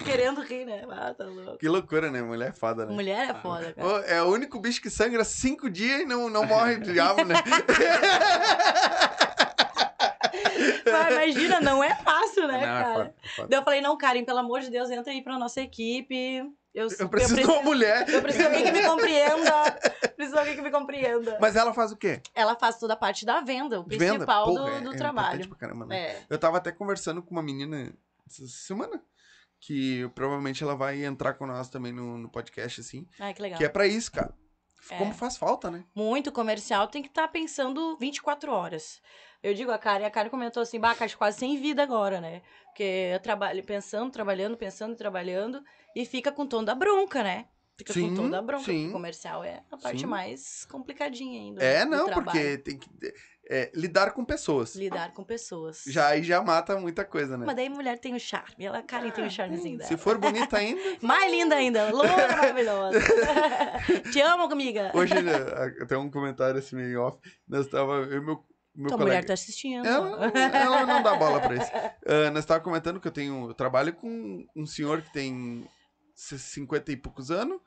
Querendo rir, né? Ah, tá louco. Que loucura, né? Mulher é foda, né? Mulher é foda, cara. É o único bicho que sangra cinco dias e não, não morre de diabo, né? Mas imagina, não é fácil, né, Não, é cara? foda, é foda. Daí eu falei, não, Karen, pelo amor de Deus, entra aí pra nossa equipe. Eu, Eu preciso de uma mulher. eu preciso de alguém que me compreenda. Preciso de alguém que me compreenda. Mas ela faz o quê? Ela faz toda a parte da venda, o De venda? principal Porra, do, é- do é trabalho. pra caramba, né? É. Eu tava até conversando com uma menina essa semana que provavelmente ela vai entrar com nós também no, no podcast, assim. Ai, que legal. Que é pra isso, cara. É. Como faz falta, né? Muito comercial, tem que estar pensando 24 horas. Eu digo a Karen, a Karen comentou assim, bah, Karen, quase sem vida agora, né? Porque eu trabalho pensando, trabalhando, pensando, trabalhando, e fica com o tom da bronca, né? Fica com Sim, o tom da bronca. sim. comercial é a parte Sim. mais complicadinha ainda. É, do não, porque tem que é, lidar com pessoas. Lidar com pessoas. Já aí já mata muita coisa, né? Mas daí mulher tem o charme. Ela, a Karen tem o charmezinho dela. Se for bonita ainda. Mais linda ainda. Loura, maravilhosa. Te amo, amiga. Hoje, né, tem um comentário assim meio off. Nós tava. Eu e meu, meu Tua colega. mulher tá assistindo. Ela, ela não dá bola pra isso. Ah, nós tava comentando que eu tenho. Eu trabalho com um senhor que tem 50 e poucos anos.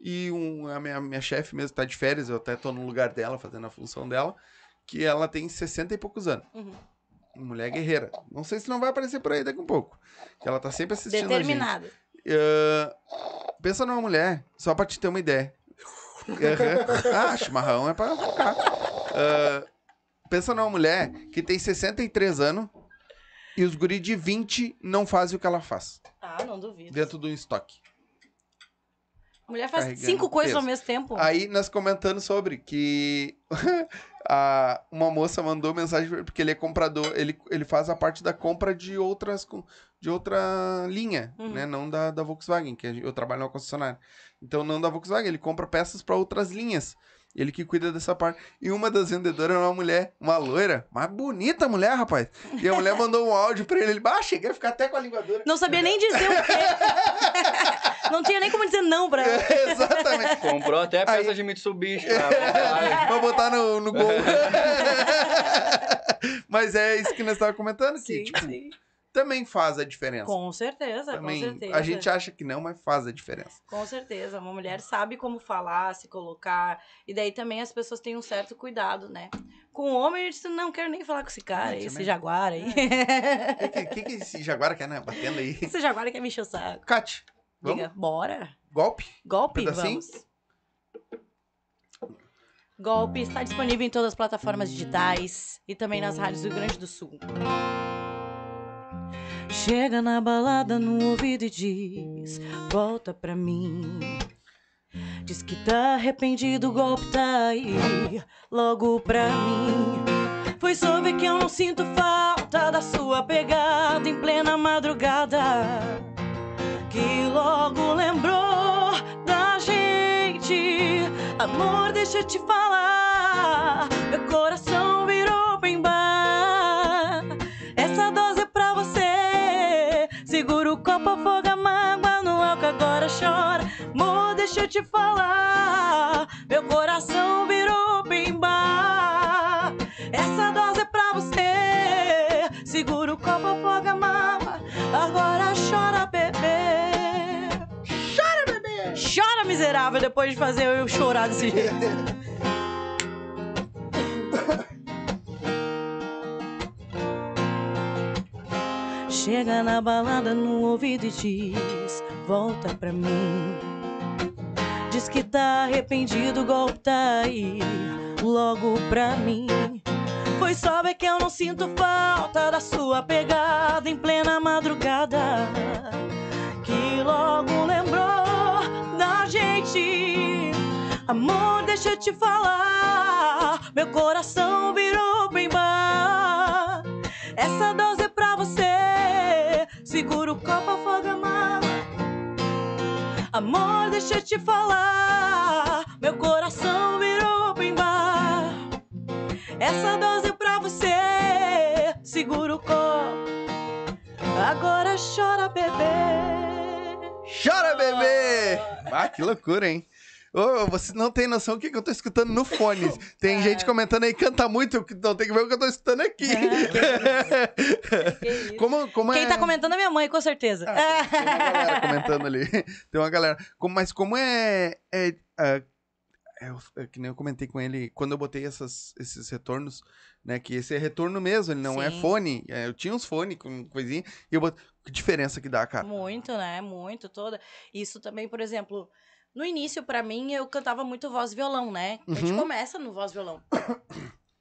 E um, a minha, minha chefe mesmo tá de férias, eu até tô no lugar dela, fazendo a função dela. Que ela tem 60 e poucos anos. Uhum. Mulher guerreira. Não sei se não vai aparecer por aí daqui a um pouco. Que ela tá sempre assistindo a gente. Determinada. Ah, pensa numa mulher, só pra te ter uma ideia. Ah, chimarrão é pra ficar. Ah, pensa numa mulher que tem 63 anos e os guri de 20 não fazem o que ela faz Ah, não duvido. dentro do estoque. A mulher faz cinco coisas ao peso. mesmo tempo. Aí nós comentando sobre que a- uma moça mandou mensagem porque ele é comprador, ele, ele faz a parte da compra de outras de outra linha, Uhum. né? Não da, da Volkswagen, que eu trabalho na concessionária. Então não da Volkswagen, ele compra peças para outras linhas. Ele que cuida dessa parte. E uma das vendedoras é uma mulher, uma loira, mas bonita mulher, rapaz. E a mulher mandou um áudio pra ele. Ele, bah, cheguei a ficar até com a língua dura. Não sabia nem dizer o quê. não tinha nem como dizer não pra ela. Exatamente. Comprou até peça Aí- de Mitsubishi pra pra botar no, no gol. Mas é isso que nós estávamos comentando aqui. Sim, tipo, sim. Também faz a diferença. Com certeza, também, com certeza. A gente acha que não, mas faz a diferença. Com certeza. Uma mulher sabe como falar, se colocar. E daí também as pessoas têm um certo cuidado, né? Com o homem, a gente não quer nem falar com esse cara, É, esse também. jaguar aí. O que, que, que esse Jaguar quer, né? Batendo aí. esse jaguar quer me encher o saco. Kat, vamos? Diga, bora. Golpe? Golpe, Pedacinho? vamos. Golpe está disponível em todas as plataformas digitais e também nas rádios do Rio Grande do Sul. Chega na balada no ouvido e diz: Volta pra mim. Diz que tá arrependido, o golpe tá aí, logo pra mim. Foi ver que eu não sinto falta da sua pegada em plena madrugada que logo lembrou da gente. Amor, deixa eu te falar. Meu coração virou bem bar. Te falar. Meu coração virou bem bar. Essa dose é pra você. Segura o copo, afoga a mágoa. Agora chora, bebê. Chora, bebê. Chora, miserável, depois de fazer eu chorar desse jeito. Chega na balada no ouvido e diz: Volta pra mim. Diz que tá arrependido, golpe tá aí, logo pra mim. Foi só ver que eu não sinto falta da sua pegada em plena madrugada. Que logo lembrou da gente. Amor, deixa eu te falar. Meu coração virou Amor, deixa eu te falar. Meu coração virou open bar. Essa dose é pra você. Segura o copo. Agora chora, bebê. Chora, bebê! Ah, que loucura, hein? Ô, você não tem noção do que, que eu tô escutando no fone. Tem gente comentando aí, canta muito, eu não tem que ver o que eu tô escutando aqui. Que isso. como, como Quem é... tá comentando é minha mãe, com certeza. Ah, tem, tem uma galera comentando ali. Tem uma galera. Mas como é. É, é, é é que nem eu comentei com ele quando eu botei essas, esses retornos, né? Que esse é retorno mesmo, ele não é Sim. fone. É, eu tinha uns fones com coisinha e eu botei. Que diferença que dá, cara? Muito, né? Muito, toda. Isso também, por exemplo, no início, pra mim, eu cantava muito voz e violão, né? A gente Uhum. começa no voz e violão.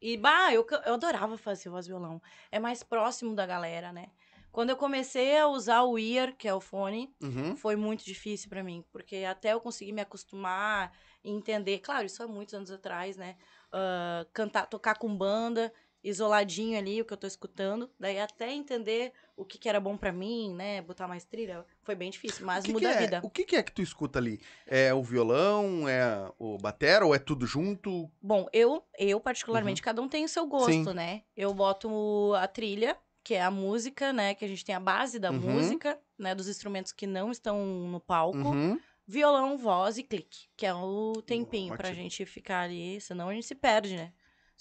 E, bah, eu, eu adorava fazer voz e violão. É mais próximo da galera, né? Quando eu comecei a usar o ear, que é o fone, Uhum. foi muito difícil pra mim, porque até eu conseguir me acostumar e entender, claro, isso há muitos anos atrás, né? Ah, cantar, tocar com banda, isoladinho ali, o que eu tô escutando, daí até entender o que, que era bom pra mim, né? Botar mais trilha, foi bem difícil, mas que muda que a é, vida. O que, que é que tu escuta ali? É o violão? É o batera? Ou é tudo junto? Bom, eu, eu particularmente, cada um tem o seu gosto, Uhum. Sim. né? Eu boto a trilha, que é a música, né? Que a gente tem a base da Uhum. música, né? Dos instrumentos que não estão no palco. Uhum. violão, voz e clique, que é o tempinho pra ótimo. gente ficar ali, senão a gente se perde, né?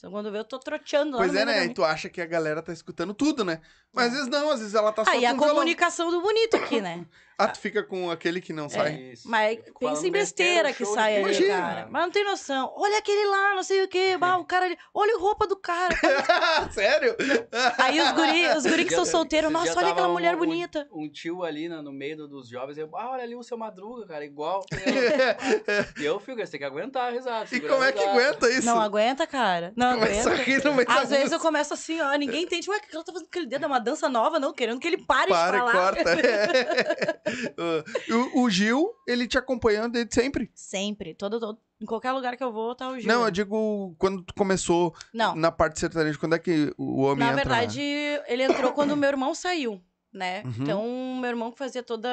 Então quando vê, eu tô troteando lá Pois é, né? E tu acha que a galera tá escutando tudo, né? Mas É. às vezes não, às vezes ela tá só Aí com a violão. comunicação do bonito aqui, né? Ah, tu fica com aquele que não sai. Isso. Mas Eu fico pensa falando em besteira que show sai Imagina. cara. Mas não tem noção. Olha aquele lá, não sei o quê, bah, o cara ali. Olha a roupa do cara. Sério? Aí os guri, os guri que Esse são dia- solteiros, esse nossa, dia olha tava aquela um- mulher um- bonita. Um tio ali na- no meio do- dos jovens, eu, ah, olha ali o seu Madruga, cara, igual. E eu fico, você tem que aguentar a risada. E segurar como é que risada. aguenta isso? Não aguenta, cara. Não Começa a aguenta. rir no meio da Às vezes eu música. começo assim, ó, ninguém entende. Ué, o que ela tá fazendo aquele dedo? É uma dança nova, não? Querendo que ele pare Para de e falar. corta. o, o Gil, ele te acompanhando desde sempre. Sempre. Todo, todo, em qualquer lugar que eu vou, tá o Gil. Não, eu digo quando tu começou Não, na parte sertaneja, quando é que o homem na entra verdade, ele entrou quando o meu irmão saiu, né? Uhum. Então, meu irmão que fazia toda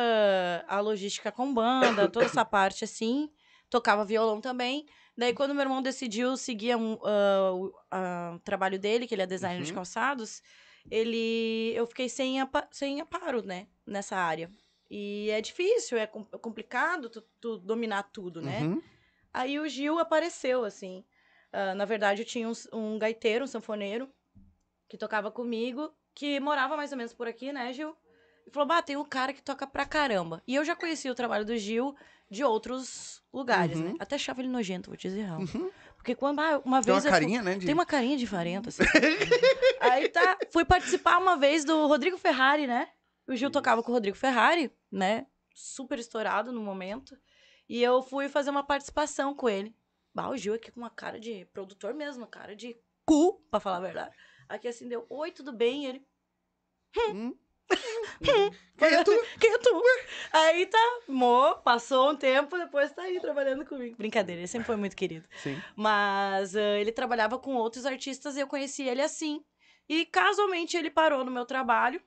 a logística com banda, toda essa parte assim, tocava violão também. Daí, quando meu irmão decidiu seguir um, o ah, o trabalho dele, que ele é designer de Uhum. calçados, ele, eu fiquei sem, apa, sem aparo, né? Nessa área. E é difícil, é é complicado tu, tu dominar tudo, né? Uhum. Aí o Gil apareceu, assim. Ah, na verdade, eu tinha um, um gaiteiro, um sanfoneiro, que tocava comigo, que morava mais ou menos por aqui, né, Gil? E falou, bah, tem um cara que toca pra caramba. E eu já conhecia o trabalho do Gil de outros lugares, Uhum. né? Até achava ele nojento, vou te dizer real. Uhum. Porque quando, ah, uma Tem uma vez eu fui- carinha, né? De... tem uma carinha de farento, assim. Aí tá, fui participar uma vez do Rodrigo Ferrari, né? O Gil tocava com o Rodrigo Ferrari, né? Super estourado no momento. E eu fui fazer uma participação com ele. Bah, o Gil aqui com uma cara de produtor mesmo, cara de cu, pra falar a verdade. Aqui assim deu, oi, tudo bem? E ele, Hum. Quem é tu? quem é tu? Aí tá, mo, passou um tempo, depois tá aí trabalhando comigo. Brincadeira, ele sempre foi muito querido. Sim. Mas ah, ele trabalhava com outros artistas e eu conheci ele assim. E casualmente ele parou no meu trabalho.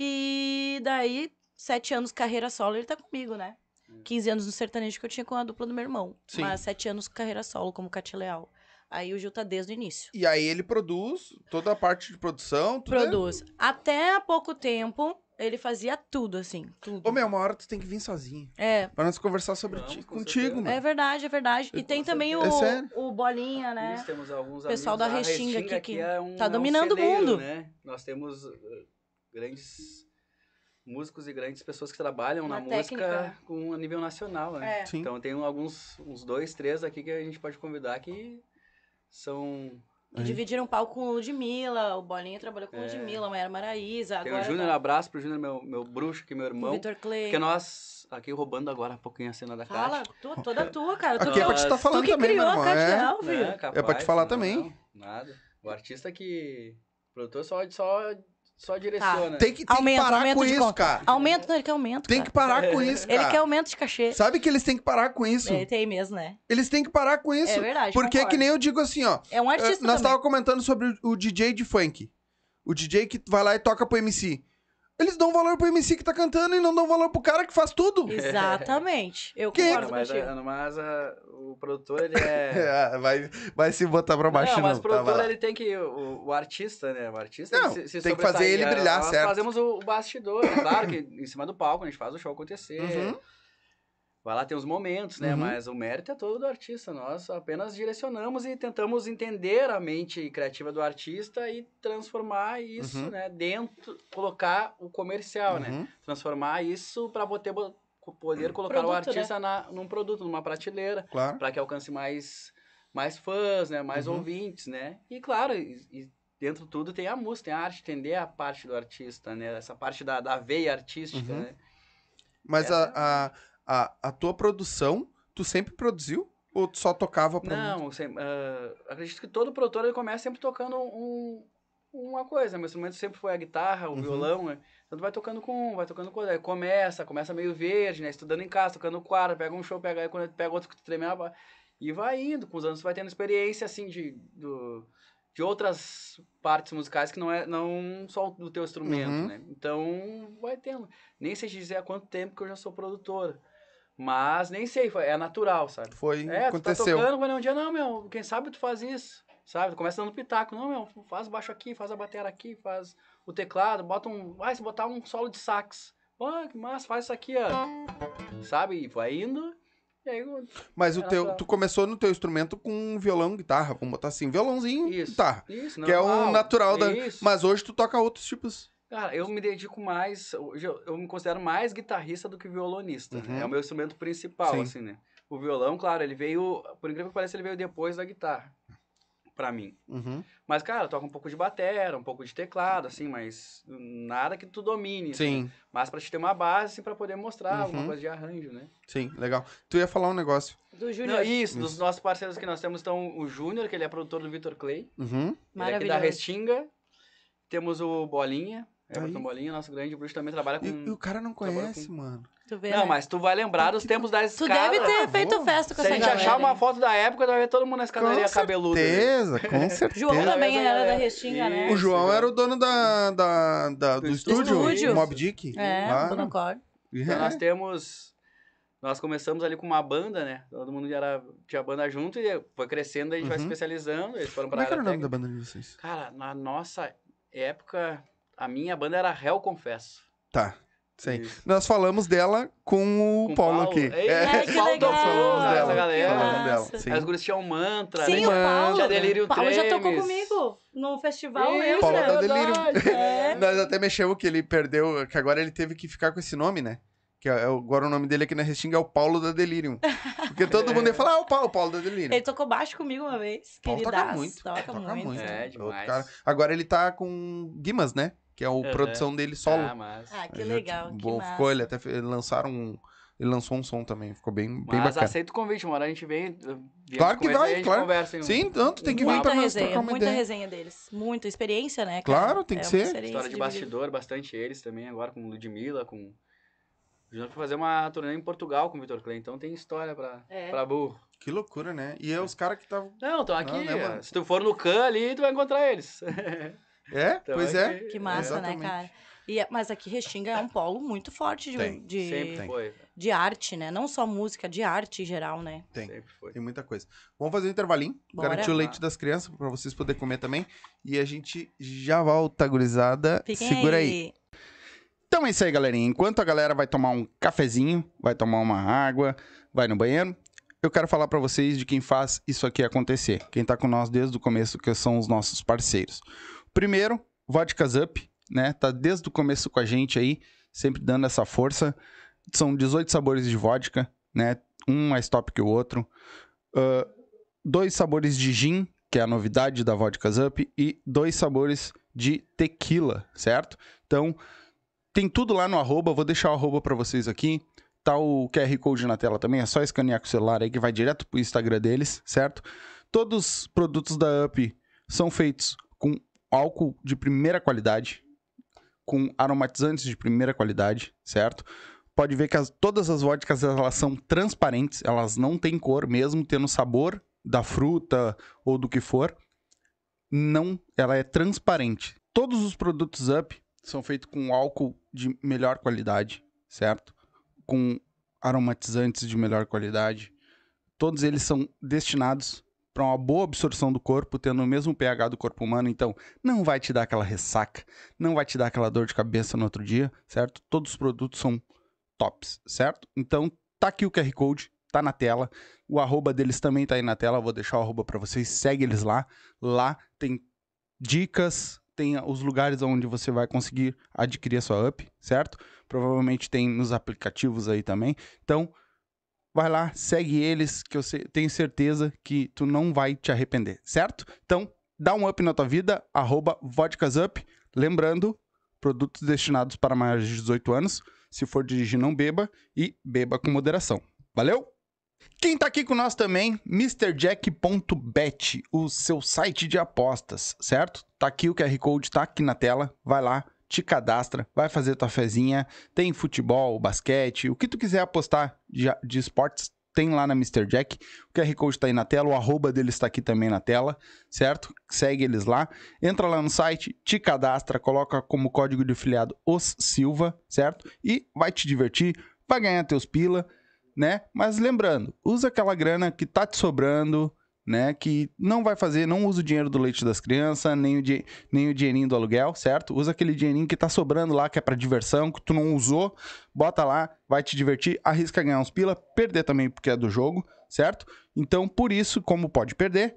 E daí, sete anos carreira solo, ele tá comigo, né? 15 anos no sertanejo que eu tinha com a dupla do meu irmão. Sim. Mas sete anos carreira solo, como Cati Leal. Aí o Gil tá desde o início. E aí ele produz toda a parte de produção. Tudo é- Produz. Até há pouco tempo, ele fazia tudo, assim. Tudo. Ô, meu, uma hora tu tem que vir sozinho. É, Pra nós conversar sobre Vamos, ti, com contigo, meu. é verdade, é verdade. E Com tem também o, É o Bolinha, né? Nós temos alguns Pessoal amigos. da Restinga aqui que é um, tá é um dominando o celeiro, mundo. Né? Nós temos uh, grandes músicos e grandes pessoas que trabalham na, Na técnica, música com, a nível nacional, né? É. Então tem alguns, uns dois, três aqui que a gente pode convidar que são... E dividiram palco com o Ludmilla, o Bolinha trabalhou com o É. Ludmilla, a Mayara Maraíza, Tem agora o Júnior, tá abraço pro Júnior, meu, meu bruxo aqui, meu com o irmão. Vitor Clay. Porque nós, aqui roubando agora um pouquinho a cena da Fala, Caixa. tu, toda tua, cara. Tu, Aqui é pra que- te estar Tu falando tu que também, meu criou a É. Filho. Não, É pra te capaz, falar não, também. não, nada. O artista que... O produtor só, só, só direciona. Tem que, tem que Aumento, parar aumento com de isso, conta. cara. Aumento, não, ele quer aumento, Tem cara. que parar com isso, cara. Ele quer aumento de cachê. Sabe que eles têm que parar com isso. Ele tem mesmo, né? Eles têm que parar com isso. É verdade, Porque concordo. que nem eu digo assim, ó. É um artista nós também. tava comentando sobre o, o DJ de funk. O DJ que vai lá e toca pro MC. Eles dão valor pro MC que tá cantando e não dão valor pro cara que faz tudo. Exatamente. Eu Quem é concordo mas, contigo. a- mas a- o produtor, ele é... É, vai, vai se botar pra baixo, não, mas o Tá, produtor, lá. ele tem que... O, o artista, né? O artista Não, se, se tem que fazer ele brilhar, Nós certo. fazemos o, o bastidor. é Claro que em cima do palco a gente faz o show acontecer. Uhum. Vai lá, tem os momentos, né? Uhum. Mas o mérito é todo do artista. Nós apenas direcionamos e tentamos entender a mente criativa do artista e transformar isso, Uhum. né? Dentro, colocar o comercial, né? Uhum. Transformar isso para poder, poder colocar o Produto, né? artista na, num produto, numa prateleira Claro. para que alcance mais, mais fãs, né? Mais Uhum. ouvintes, né? E claro, e, e dentro de tudo tem a música, tem a arte, entender a parte do artista, né? Essa parte da, da veia artística, Uhum. né? Mas Essa- a, a, a, a tua produção, tu sempre produziu? Ou tu só tocava pra Não, sem- ah, acredito que todo produtor ele começa sempre tocando um, uma coisa. Meu instrumento sempre foi a guitarra, o Uhum. violão, né? Então tu vai tocando com um, vai tocando com outro. Aí começa, começa meio verde, né? Estudando em casa, tocando quadro, pega um show, pega aí quando pega outro que tu treme a ba- E vai indo, com os anos tu vai tendo experiência, assim, de, do, de outras partes musicais que não é não só do teu instrumento, Uhum. né? Então, vai tendo. Nem sei te dizer há quanto tempo que eu já sou produtora. Mas nem sei, foi- é natural, sabe? Foi, É, aconteceu. tu tá tocando, mas um dia, não, meu, quem sabe tu faz isso, sabe? Tu começa dando pitaco, não, meu, faz baixo aqui, faz a bateria aqui, faz o teclado, bota um, vai, se botar um solo de sax, pô, que massa, faz isso aqui, ó, sabe? E vai indo, e aí, Mas o É teu, natural. tu começou no teu instrumento com violão, guitarra. Vamos botar assim, violãozinho, isso, guitarra. isso, Que é o natural da... Mas hoje tu toca outros tipos. Cara, eu me dedico mais, hoje eu, eu me considero mais guitarrista do que violonista, Uhum. né? É o meu instrumento principal, Sim. assim, né? O violão, claro, ele veio, por incrível que pareça, ele veio depois da guitarra, pra mim. Uhum. Mas, cara, toca um pouco de bateria, um pouco de teclado, assim, mas nada que tu domine. assim. Sim, Mas pra te ter uma base, assim, pra poder mostrar Uhum. alguma coisa de arranjo, né? sim, legal. Tu ia falar um negócio. Do Júnior. isso, dos Isso. nossos parceiros que nós temos, então, o Júnior, que ele é produtor do Vitor Clay. Uhum. Ele é aqui da. Restinga. Temos o Bolinha, Everton Aí. Bolinha, nosso grande bruxo, também trabalha com... E, e o cara não conhece, mano. Tu vê, Não, né? mas tu vai lembrar dos tempos da Tu escada. deve ter vou. feito festa com Se a essa gente galera. achar uma foto da época, tu vai ver todo mundo na escadaria Com cabeludo. né? certeza, com certeza. João também Essa era da galera. Restinga, né? O Isso, João era o dono da, da, da- do, Do estúdio, estúdio. Mob Dick. É, Claro. Bonacor. Então nós É. temos. Nós começamos ali com uma banda, né? Todo mundo era, tinha banda junto e foi crescendo, a gente vai Uhum. se especializando. Eles foram pra Como é que era o nome da banda de vocês? Cara, na nossa época, a minha banda era Hell Confesso. Tá, sei. Isso. Nós falamos dela com o Com Paulo, Paulo. aqui. Ei, É, Ai, que Paulo legal. falamos essa dela. galera. Falamos dela, sim. As gurias tinham mantra, Sim, né? o. Paulo. Tinha Delírio O Paulo já tocou comigo no festival, Isso, lembra? Paulo é da Delírio. É. Nós até mexemos que ele perdeu, que agora ele teve que ficar com esse nome, né? Que é, agora o nome dele aqui na Restinga é o Paulo da Delirium. Porque todo mundo ia falar, ah, o Paulo, o Paulo da Delirium. Ele tocou baixo comigo uma vez. Paulo toca muito, Toca, toca muito. muito. É, Outro demais. cara. Agora ele tá com Guimas, né? Que é o Aham. produção dele solo. Ah, mas... Ah, que Aí já, legal. tipo, que bom, massa. ficou, ele até lançaram um, ele lançou um som também, ficou bem, bem Mas bacana. aceita o convite, uma hora a gente vem. Claro que vai, claro. Conversa Sim, tu tem que vir Muita pra nós resenha, trocar uma muita ideia. resenha deles. Muita experiência, né? cara? Claro, tem que É uma ser. História de vida. bastidor, bastante eles também, agora com Ludmilla, com. O Júnior foi fazer uma turnê em Portugal com o Vitor Clay, então tem história pra, É. pra burro. Que loucura, né? E é os caras que estavam... Não, estão aqui. Não, né, mano? se tu for no Can ali, tu vai encontrar eles. É, Então, pois é é. que- Que massa, Exatamente. né, cara? E, é- mas aqui Restinga é um polo muito forte de, Tem, de, Sempre foi. de arte, né? Não só música, de arte em geral, né? Tem. Sempre foi. Tem muita coisa. Vamos fazer um intervalinho, Bora. garantir o leite das crianças pra vocês poderem comer também. E a gente já volta, gurizada. Fiquem Segura aí. Então é isso aí, galerinha. Enquanto a galera vai tomar um cafezinho, vai tomar uma água, vai no banheiro, eu quero falar pra vocês de quem faz isso aqui acontecer. Quem tá com nós desde o começo, que são os nossos parceiros. Primeiro, Vodkas Up, né? Tá desde o começo com a gente aí, sempre dando essa força. São 18 sabores de vodka, né? Um mais top que o outro. Ah, dois sabores de gin, que é a novidade da Vodkas Up, e dois sabores de tequila, certo? Então, tem tudo lá no arroba, vou deixar o arroba pra vocês aqui. Tá o QR Code na tela também, é só escanear com o celular aí que vai direto pro Instagram deles, certo? Todos os produtos da UP são feitos álcool de primeira qualidade, com aromatizantes de primeira qualidade, certo? Pode ver que as- todas as vodkas elas são transparentes, elas não têm cor, mesmo tendo sabor da fruta ou do que for. Não, ela é transparente. Todos os produtos Up são feitos com álcool de melhor qualidade, certo? Com aromatizantes de melhor qualidade. Todos eles são destinados para uma boa absorção do corpo, tendo o mesmo pH do corpo humano, então não vai te dar aquela ressaca, não vai te dar aquela dor de cabeça no outro dia, certo? Todos os produtos são tops, certo? Então tá aqui o QR Code, tá na tela. O arroba deles também tá aí na tela, vou deixar o arroba para vocês, segue eles lá. Lá tem dicas, tem os lugares onde você vai conseguir adquirir a sua up, certo? Provavelmente tem nos aplicativos aí também. Então, vai lá, segue eles, que eu tenho certeza que tu não vai te arrepender, certo? Então, dá um up na tua vida, arroba. Lembrando, produtos destinados para maiores de 18 anos. Se for dirigir, não beba e beba com moderação. Valeu? Quem tá aqui com nós também, MrJack.bet, o seu site de apostas, certo? Tá aqui o QR Code, tá aqui na tela. Vai lá, te cadastra, vai fazer tua fezinha. Tem futebol, basquete, o que tu quiser apostar de, de esportes, tem lá na Mr. Jack. O QR Code tá aí na tela, o arroba deles tá aqui também na tela, certo? Segue eles lá. Entra lá no site, te cadastra, coloca como código de filiado os Silva, certo? E vai te divertir, vai ganhar teus pila, né? Mas lembrando, usa aquela grana que tá te sobrando, né? Que não vai fazer, não usa o dinheiro do leite das crianças, nem o, nem o dinheirinho do aluguel, certo? Usa aquele dinheirinho que tá sobrando lá, que é pra diversão, que tu não usou, bota lá, vai te divertir, arrisca ganhar uns pila, perder também porque é do jogo, certo? Então, por isso, como pode perder,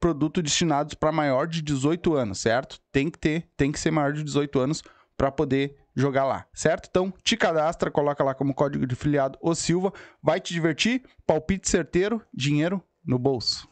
produto destinados para maior de 18 anos, certo? Tem que ter, tem que ser maior de 18 anos para poder jogar lá, certo? Então, te cadastra, coloca lá como código de filiado o Silva, vai te divertir, palpite certeiro, dinheiro no bolso.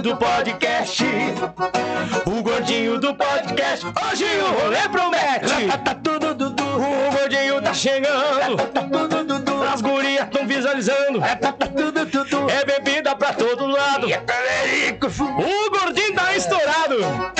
É o gordinho do podcast. O gordinho do podcast. Hoje o rolê promete. Tá tudo dudu. O gordinho tá chegando. Tá tudo dudu. As gurias tão visualizando. Tá tudo dudu. É bebida pra todo lado. O gordinho tá estourado.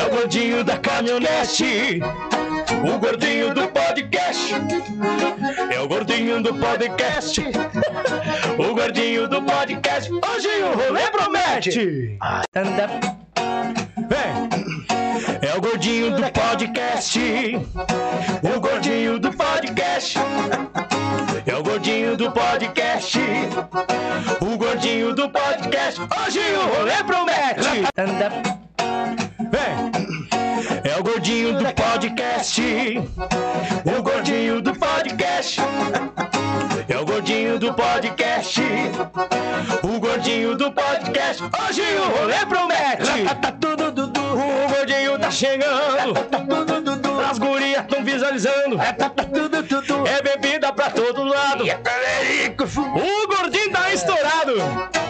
É o gordinho da caminhonete. O gordinho do podcast. É o gordinho do podcast. O gordinho do podcast. Hoje o rolê promete. Vem! É o gordinho do podcast. O gordinho do podcast. É o gordinho do podcast. O gordinho do podcast. Hoje o rolê promete. Vem! É o gordinho do podcast. O gordinho do podcast. É o gordinho do podcast. O gordinho do podcast. Hoje o rolê promete. Tá tudo dudu. O gordinho tá chegando. Tá tudo dudu. As gurias tão visualizando. Tá tudo dudu. É bebida pra todo lado. O gordinho tá estourado.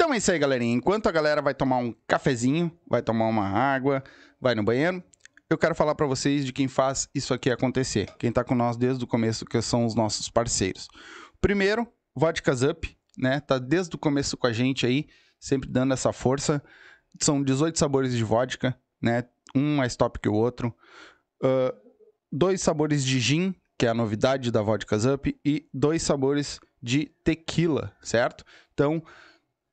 Então é isso aí, galerinha. Enquanto a galera vai tomar um cafezinho, vai tomar uma água, vai no banheiro, eu quero falar pra vocês de quem faz isso aqui acontecer. Quem tá com nós desde o começo, que são os nossos parceiros. Primeiro, Vodkas Up, né? Tá desde o começo com a gente aí, sempre dando essa força. São 18 sabores de vodka, né? Um mais top que o outro. Ah, dois sabores de gin, que é a novidade da Vodkas Up, e dois sabores de tequila, certo? Então,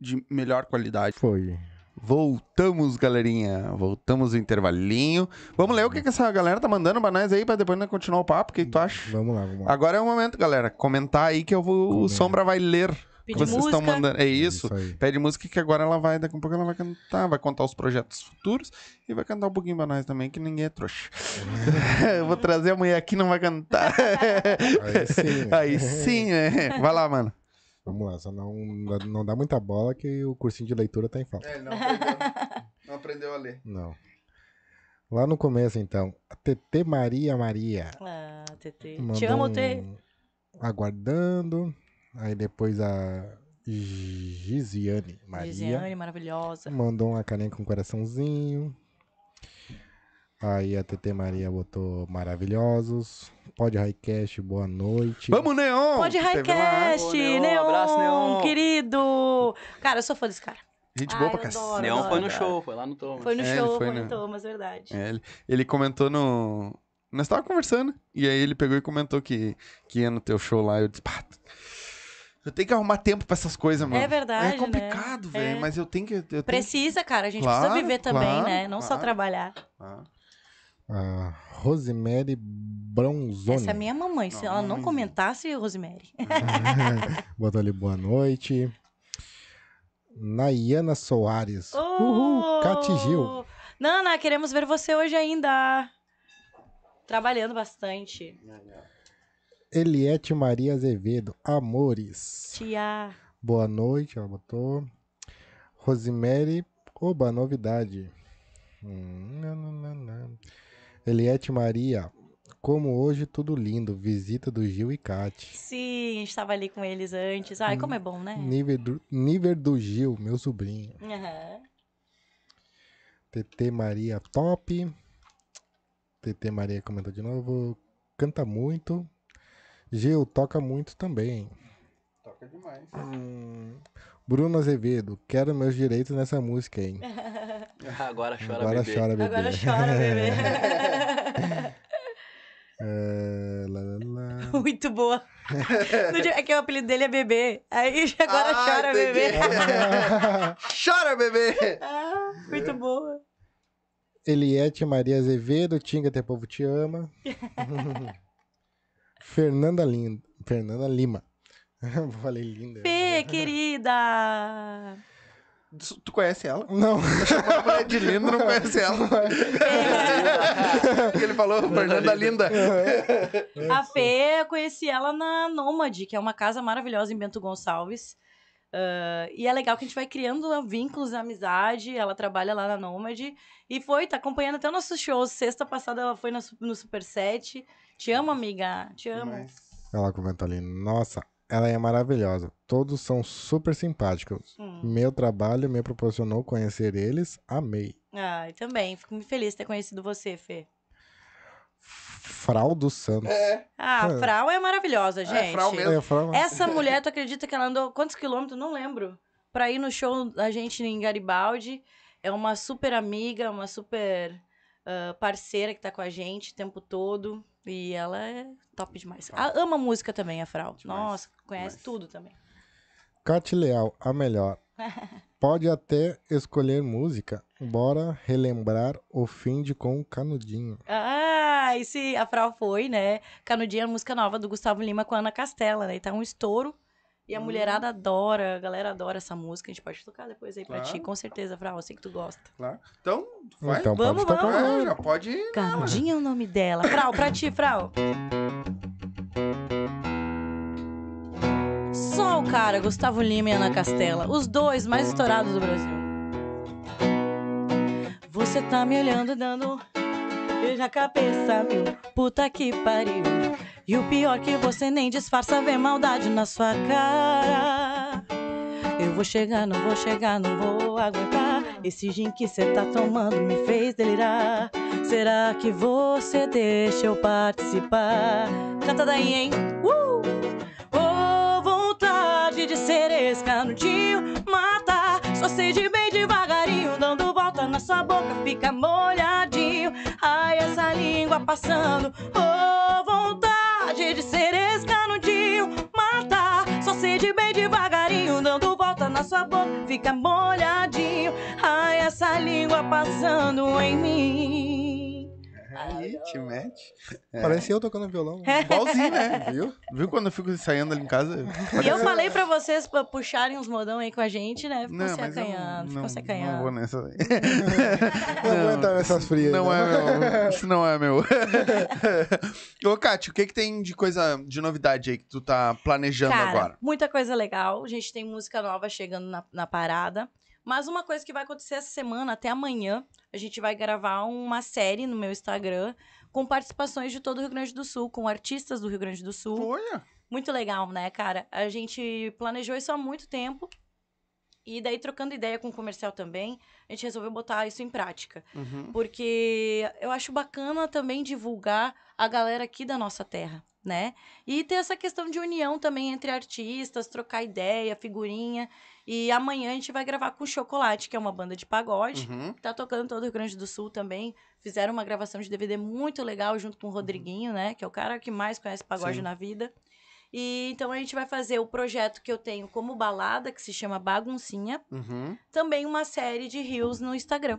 de melhor qualidade. Foi. Voltamos, galerinha. Voltamos o intervalinho. Vamos ler o que, que essa galera tá mandando pra nós aí, pra depois nós continuar o papo. O que, que tu acha? Vamos lá, vamos lá. Agora é o momento, galera. Comentar aí que eu vou. O. Sombra vai ler. o que Pedir vocês estão mandando. É isso. aí. Pede música que agora ela vai, daqui a pouco ela vai cantar, vai contar os projetos futuros e vai cantar um pouquinho pra nós também, que ninguém é trouxa. eu vou trazer a mulher aqui não vai cantar. Aí sim? Aí sim, né? Vai lá, mano. Vamos lá, só não, não dá muita bola que o cursinho de leitura tá em falta. É, não aprendeu, não aprendeu a ler. Não. Lá no começo, então, a TT Maria Maria. Ah, TT. Te amo, um T. Aguardando. Aí depois a Gisiane Maria. Gisiane, maravilhosa. Mandou uma carinha com coraçãozinho. Aí a TT Maria botou maravilhosos. Pode Highcast, boa noite. Vamos, Neon! Pode. Highcast, Neon, Neon, abraço, Neon. querido. Cara, eu sou fã desse cara. Gente Ai, boa pra cacete. adoro, Leão foi no adoro. show, foi lá no Thomas. Foi no É, show, foi foi no- no Thomas, verdade. É, ele, ele comentou no. Nós tava conversando. E aí ele pegou e comentou que, que ia no teu show lá. Eu disse, pá, eu tenho que arrumar tempo pra essas coisas, mano. verdade, É complicado, né? velho. É. Mas eu tenho que. Eu tenho Precisa, cara. A gente Claro, precisa viver também, claro, né? Não só claro. trabalhar. Que... A Rosemary Bronzoni. Essa é a minha mamãe. Se ela não mamãezinha. comentasse, Rosemary. Botou ali boa noite. Nayana Soares. Uhul, Oh! Cati Gil. Nana, queremos ver você hoje ainda. Trabalhando bastante. Eliette Maria Azevedo. Amores. Tia. Boa noite, ela botou. Rosemary. Oba, novidade. Hum, não, não, não, não. Eliette Maria. Como hoje, tudo lindo. Visita do Gil e Cate. Sim, a gente tava ali com eles antes. Ai, como é bom, né? Nível do, nível do Gil, meu sobrinho. Aham. TT Maria top. TT Maria comentou de novo. Canta muito. Gil toca muito também. Toca demais. Hum, Bruno Azevedo, quero meus direitos nessa música, hein? Agora chora, Agora bebê. chora, bebê. Agora chora, bebê. É, lá, lá, lá. Muito boa. É que o apelido dele é bebê. Aí agora Ah, chora, entendi. bebê. Chora, bebê! Ah, muito boa. Eliette Maria Azevedo, Tinga Teu Povo Te Ama. Fernanda Linda. Fernanda Lima. Falei linda. Fê, querida. Tu conhece ela? Não. Chamou a mulher de linda, não conhece ela. Ele falou, Fernanda Linda. A Fê, eu conheci ela na Nômade, que é uma casa maravilhosa em Bento Gonçalves. Ah, e é legal que a gente vai criando vínculos, amizade. Ela trabalha lá na Nômade. E foi, tá acompanhando até nossos shows. Sexta passada ela foi no, no Super 7. Te amo, amiga. Te amo. Ela comentou ali. Nossa, ela é maravilhosa. Todos são super simpáticos. Hum. Meu trabalho me proporcionou conhecer eles. Amei. Ai, também. Fico muito feliz de ter conhecido você, Fê. Frau dos Santos. É, Ah, a É. Frau é maravilhosa, gente. Frau mesmo. É, Frau. Essa mulher, tu acredita que ela andou quantos quilômetros? Não lembro. Pra ir no show da gente em Garibaldi. É uma super amiga, uma super ah, parceira que tá com a gente o tempo todo. E ela é top demais. Ama música também, a Frau. Demais, Nossa, conhece demais. tudo também. Cate Leal, a melhor. Pode até escolher música. Bora relembrar o fim de com o Canudinho. Ah, e se a Frau foi, né? Canudinha, a música nova do Gustavo Lima com a Ana Castela, né? E tá um estouro. E a Hum. mulherada adora, a galera adora essa música. A gente pode tocar depois aí pra Claro. ti, com certeza, Frau. Eu sei que tu gosta. Claro. Então, vai. Então Vamos, pode tocar. vamos. É, já pode ir. Canudinha é o nome dela. Frau, pra ti, Frau. Só o cara, Gustavo Lima e Ana Castela. Os dois mais estourados do Brasil. Você tá me olhando, dando na cabeça, meu. Puta que pariu. E o pior que você nem disfarça, vê maldade na sua cara. Eu vou chegar, não vou chegar, não vou aguentar. Esse gin que cê tá tomando me fez delirar. Será que você deixa eu participar? Canta daí, hein? Uh! Oh, vontade de ser esse canudinho, matar. Só sei de bem devagarinho, dando volta na sua boca, fica molhadinho. Ai, essa língua passando. Oh, vontade de ser esse canudinho, matar. Só sei de bem devagarinho, dando volta na sua boca, fica molhadinho. Ai, essa língua passando em mim. Aí, te mete. É. Parece eu tocando violão. Igualzinho, né? Viu? Viu quando eu fico ensaiando ali em casa? E eu falei pra vocês pra puxarem uns modão aí com a gente, né? Ficou se mas eu acanhando, ficou não, se não acanhando. vou nessa aí. Não aguenta essas frias. Não né? é meu. Isso não é meu. Ô, Kátia, o que que tem de coisa, de novidade aí que tu tá planejando Cara, agora? muita coisa legal. A gente tem música nova chegando na, na parada. Mas uma coisa que vai acontecer essa semana, até amanhã, a gente vai gravar uma série no meu Instagram com participações de todo o Rio Grande do Sul, com artistas do Rio Grande do Sul. Olha. Muito legal, né, cara? A gente planejou isso há muito tempo. E daí, trocando ideia com o comercial também, a gente resolveu botar isso em prática. Uhum. Porque eu acho bacana também divulgar a galera aqui da nossa terra, né? E ter essa questão de união também entre artistas, trocar ideia, figurinha. E amanhã a gente vai gravar com o Chocolate, que é uma banda de pagode. Uhum. Tá tocando todo o Rio Grande do Sul também. Fizeram uma gravação de DVD muito legal junto com o Rodriguinho, né? Que é o cara que mais conhece pagode Sim. na vida. E então a gente vai fazer o projeto que eu tenho como balada, que se chama Baguncinha. Uhum. Também uma série de reels no Instagram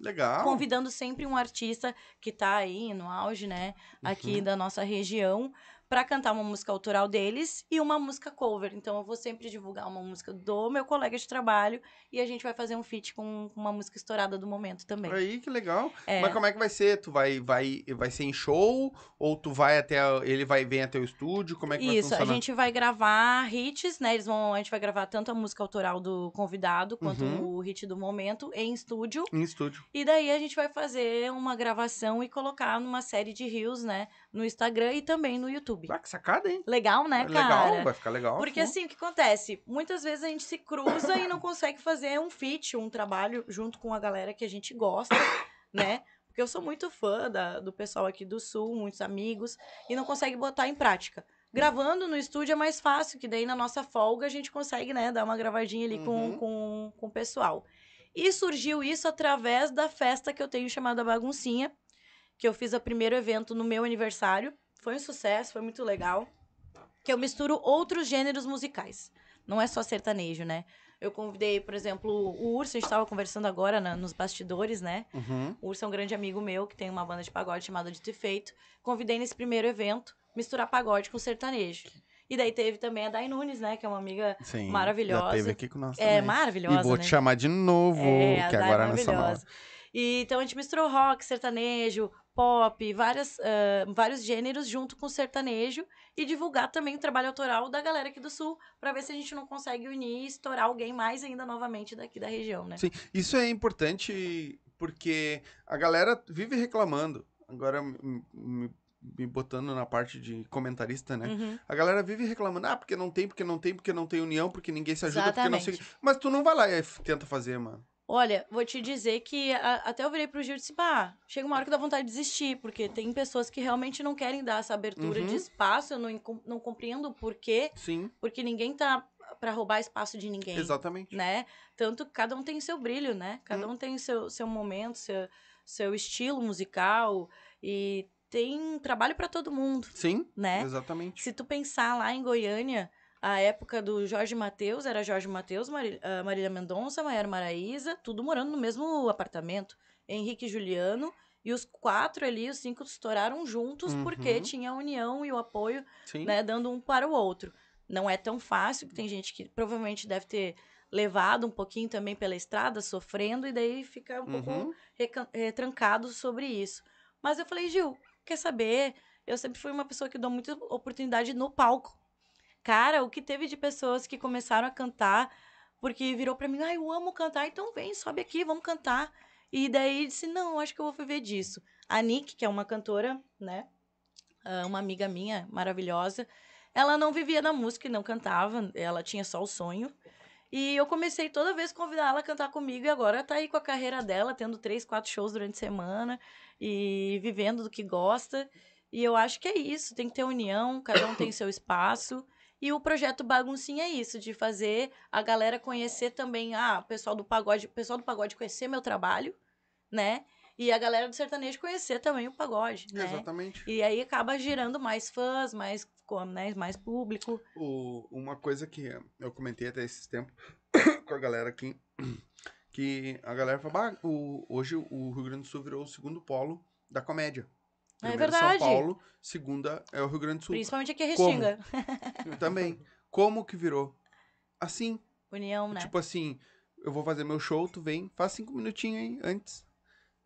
Legal. convidando sempre um artista que tá aí no auge, né, aqui da nossa região, pra cantar uma música autoral deles e uma música cover. Então eu vou sempre divulgar uma música do meu colega de trabalho e a gente vai fazer um feat com uma música estourada do momento também. Aí, que legal. É. Mas como é que vai ser? Tu vai, vai, vai ser em show? Ou tu vai até. Ele vai vir até o estúdio? Como é que Isso, vai a gente vai gravar hits, né? Eles vão, a gente vai gravar tanto a música autoral do convidado quanto Uhum. o hit do momento em estúdio. Em estúdio. E daí a gente vai fazer uma gravação e colocar numa série de reels, né? No Instagram e também no YouTube. Ah, que sacada, hein? Legal, né, É cara? legal, vai ficar legal. Porque assim, o que acontece? Muitas vezes a gente se cruza e não consegue fazer um feat, um trabalho junto com a galera que a gente gosta, né? Porque eu sou muito fã da- do pessoal aqui do Sul, muitos amigos, e não consegue botar em prática. Gravando no estúdio é mais fácil, que daí na nossa folga a gente consegue, né, dar uma gravadinha ali com, Uhum. com, com o pessoal. E surgiu isso através da festa que eu tenho chamada Baguncinha, que eu fiz o primeiro evento no meu aniversário. Foi um sucesso, foi muito legal. Que eu misturo outros gêneros musicais. Não é só sertanejo, né? Eu convidei, por exemplo, o Urso, a gente estava conversando agora na- nos bastidores, né? Uhum. O Urso é um grande amigo meu que tem uma banda de pagode chamada Dito e Feito. Convidei nesse primeiro evento misturar pagode com sertanejo. E daí teve também a Dai Nunes, né? Que é uma amiga Sim. Maravilhosa. Já teve aqui com nós é, também. maravilhosa, E vou né? te chamar de novo, É, que Dai agora é é nessa nova. E, então a gente misturou rock, sertanejo, pop, várias, ah, vários gêneros junto com sertanejo e divulgar também o trabalho autoral da galera aqui do Sul, pra ver se a gente não consegue unir e estourar alguém mais ainda novamente daqui da região, né? Sim, isso é importante porque a galera vive reclamando. Agora, me, me- botando na parte de comentarista, né? Uhum. A galera vive reclamando, ah, porque não tem, porque não tem, porque não tem união, porque ninguém se ajuda, porque não sei. Exatamente. Mas tu não vai lá e tenta fazer, mano. Olha, vou te dizer que a- até eu virei pro Gil e disse, pá, chega uma hora que dá vontade de desistir, porque tem pessoas que realmente não querem dar essa abertura Uhum. de espaço, eu não, não compreendo o porquê, Sim, porque ninguém tá pra roubar espaço de ninguém. exatamente. né? Tanto que cada um tem seu brilho, né? Cada Hum. um tem seu, seu momento, seu, seu estilo musical e tem trabalho pra todo mundo, Sim, né? exatamente. Se tu pensar lá em Goiânia, a época do Jorge Mateus, era Jorge Mateus, Mari, ah, Marília Mendonça, Maiara Maraíza, tudo morando no mesmo apartamento. Henrique e Juliano, e os quatro ali, os cinco, estouraram juntos porque Uhum. tinha a união e o apoio Sim. né, dando um para o outro. Não é tão fácil, que tem gente que provavelmente deve ter levado um pouquinho também pela estrada, sofrendo, e daí fica um pouco Uhum. recan- eh, trancado sobre isso. Mas eu falei, Gil, quer saber? Eu sempre fui uma pessoa que dou muita oportunidade no palco. Cara, o que teve de pessoas que começaram a cantar, porque virou pra mim, ai, eu amo cantar, então vem, sobe aqui, vamos cantar. E daí disse, não, acho que eu vou viver disso. A Nick, que é uma cantora, né? ah, uma amiga minha, maravilhosa, ela não vivia da música e não cantava, ela tinha só o sonho. E eu comecei toda vez a convidar ela a cantar comigo e agora tá aí com a carreira dela, tendo três, quatro shows durante a semana e vivendo do que gosta. E eu acho que é isso, tem que ter união, cada um tem seu espaço. E o projeto Baguncinha é isso, de fazer a galera conhecer também, ah, o pessoal do pagode, o pessoal do pagode conhecer meu trabalho, né? E a galera do sertanejo conhecer também o pagode, né? Exatamente. E aí acaba gerando mais fãs, mais, né, mais público. O- uma coisa que eu comentei até esses tempos com a galera aqui, que a galera fala, "Bah, o, hoje o Rio Grande do Sul virou o segundo polo da comédia. É Primeiro verdade. São Paulo, segunda é o Rio Grande do Sul. Principalmente aqui a Como? Restinga. Também. Como que virou? Assim, União, né? tipo assim, eu vou fazer meu show, tu vem, faz cinco minutinhos aí antes.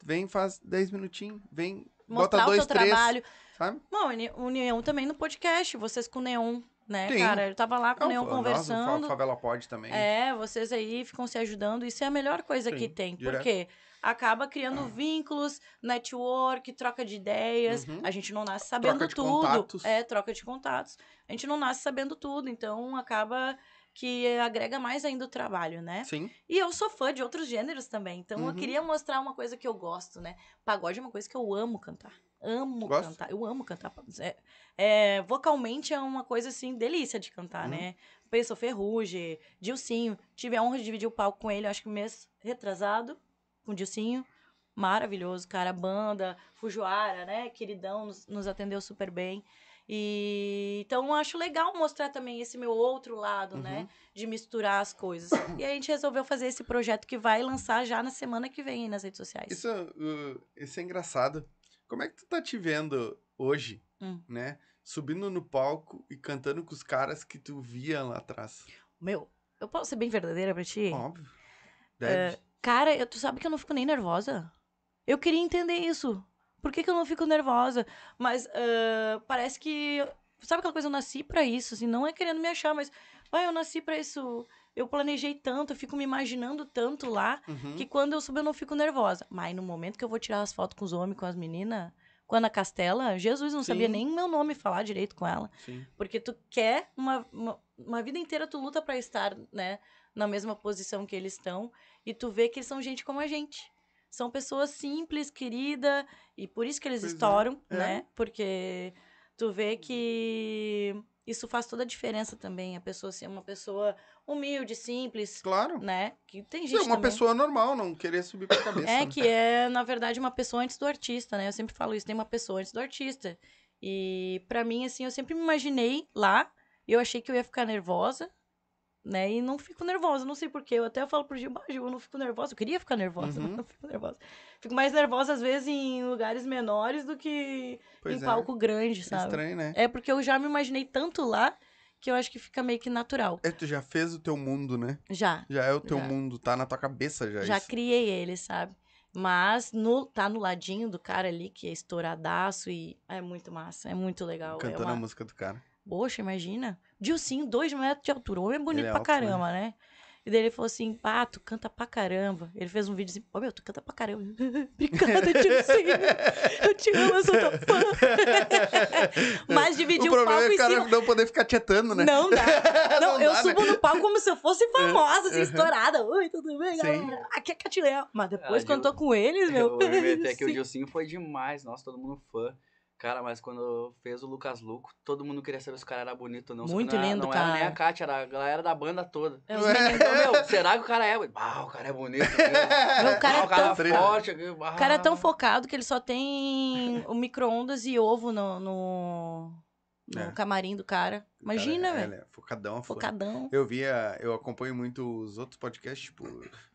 Vem, faz dez minutinhos, vem, Mostrar bota dois, o teu três, trabalho. sabe? Bom, uni- União também no podcast, vocês com o Neon, né, Sim. cara? Eu tava lá com o Neon Não, nós, o Fa- conversando. Favela Pod também. É, vocês aí ficam se ajudando. Isso é a melhor coisa Sim, que tem. direto. Porque acaba criando vínculos, network, troca de ideias. Uhum. A gente não nasce sabendo Troca de tudo. contatos. É, troca de contatos. A gente não nasce sabendo tudo. Então acaba que agrega mais ainda o trabalho, né? Sim. E eu sou fã de outros gêneros também. Então eu Uhum. queria mostrar uma coisa que eu gosto, né? Pagode é uma coisa que eu amo cantar. Amo Gosta? cantar. Eu amo cantar. É, é, vocalmente é uma coisa assim, delícia de cantar, Uhum. né? Penso Ferrugem, Dilcinho. Tive a honra de dividir o palco com ele, acho que mês retrasado, com o Dilcinho. Maravilhoso, cara. Banda, Fujuara, né? Queridão, nos, nos atendeu super bem. E então acho legal mostrar também esse meu outro lado, né? Uhum. De misturar as coisas. E a gente resolveu fazer esse projeto que vai lançar já na semana que vem aí nas redes sociais. Isso, uh, isso é engraçado. Como é que tu tá te vendo hoje, Hum. né? Subindo no palco e cantando com os caras que tu via lá atrás. Meu, eu posso ser bem verdadeira pra ti? Óbvio. Deve. Cara, eu- tu sabe que eu não fico nem nervosa? Eu queria entender isso. Por que, que eu não fico nervosa? Mas ah, parece que. Sabe aquela coisa? Eu nasci pra isso, assim, não é querendo me achar, mas. Ai, eu nasci pra isso. Eu planejei tanto, eu fico me imaginando tanto lá, Uhum. que quando eu subo eu não fico nervosa. Mas no momento que eu vou tirar as fotos com os homens, com as meninas, com a Ana Castela, Jesus, não sabia Sim. nem meu nome falar direito com ela. Sim. Porque tu quer uma, uma, uma vida inteira, tu luta pra estar, né, na mesma posição que eles estão. E tu vê que eles são gente como a gente. São pessoas simples, querida, e por isso que eles Pois é, estouram, é. né? Porque tu vê que isso faz toda a diferença também. A pessoa ser uma pessoa humilde, simples, Claro. né? Que tem gente uma também. pessoa normal, não querer subir pra cabeça. É né? que é, na verdade, uma pessoa antes do artista, né? Eu sempre falo isso, tem uma pessoa antes do artista. E pra mim, assim, eu sempre me imaginei lá, eu achei que eu ia ficar nervosa, né? E não fico nervosa, não sei porquê. Eu até falo pro Gil, "Bah, Gil, eu não fico nervosa. Eu queria ficar nervosa, Uhum. mas não fico nervosa. Fico mais nervosa, às vezes, em lugares menores do que Pois em é. palco grande, É sabe? estranho, né? É porque eu já me imaginei tanto lá que eu acho que fica meio que natural. É, tu já fez o teu mundo, né? Já. Já é o teu Já. mundo, tá na tua cabeça já. Já isso. criei ele, sabe? Mas no, tá no ladinho do cara ali, que é estouradaço e é muito massa, é muito legal. é Cantando uma... a música do cara. Poxa, imagina. Dilcinho, dois metros de altura. O homem é bonito Ele é pra alto, né? caramba, né? E daí ele falou assim, pá, tu canta pra caramba. Ele fez um vídeo assim, ô meu, tu canta pra caramba. Obrigada, Dilcinho. Eu te amo, eu sou tua fã. Mas dividir o o, problema palco é o em cara cima... não poder ficar tietando, né? Não dá. Não, Não eu dá, subo né? no palco como se eu fosse famosa, assim, Uhum. estourada. Oi, tudo bem, Sim. galera? Aqui é Catileão. Mas depois, Ah, quando eu tô com eles, meu... Eu me meter aqui, o. Dilcinho foi demais. Nossa, todo mundo fã. Cara, mas quando fez o Lucas Luco, todo mundo queria saber se o cara era bonito ou não. Muito não era- lindo, Não era nem cara. a Kátia, era a galera da banda toda. É, Então, meu, será que o cara é? Ah, o cara é bonito. Meu, o cara ah, é o cara tão é forte. O cara é tão focado que ele só tem o micro-ondas e ovo no, no, no É. camarim do cara. Imagina, Cara, velho. ele é focadão. Focadão. Eu via, eu acompanho muito os outros podcasts, tipo,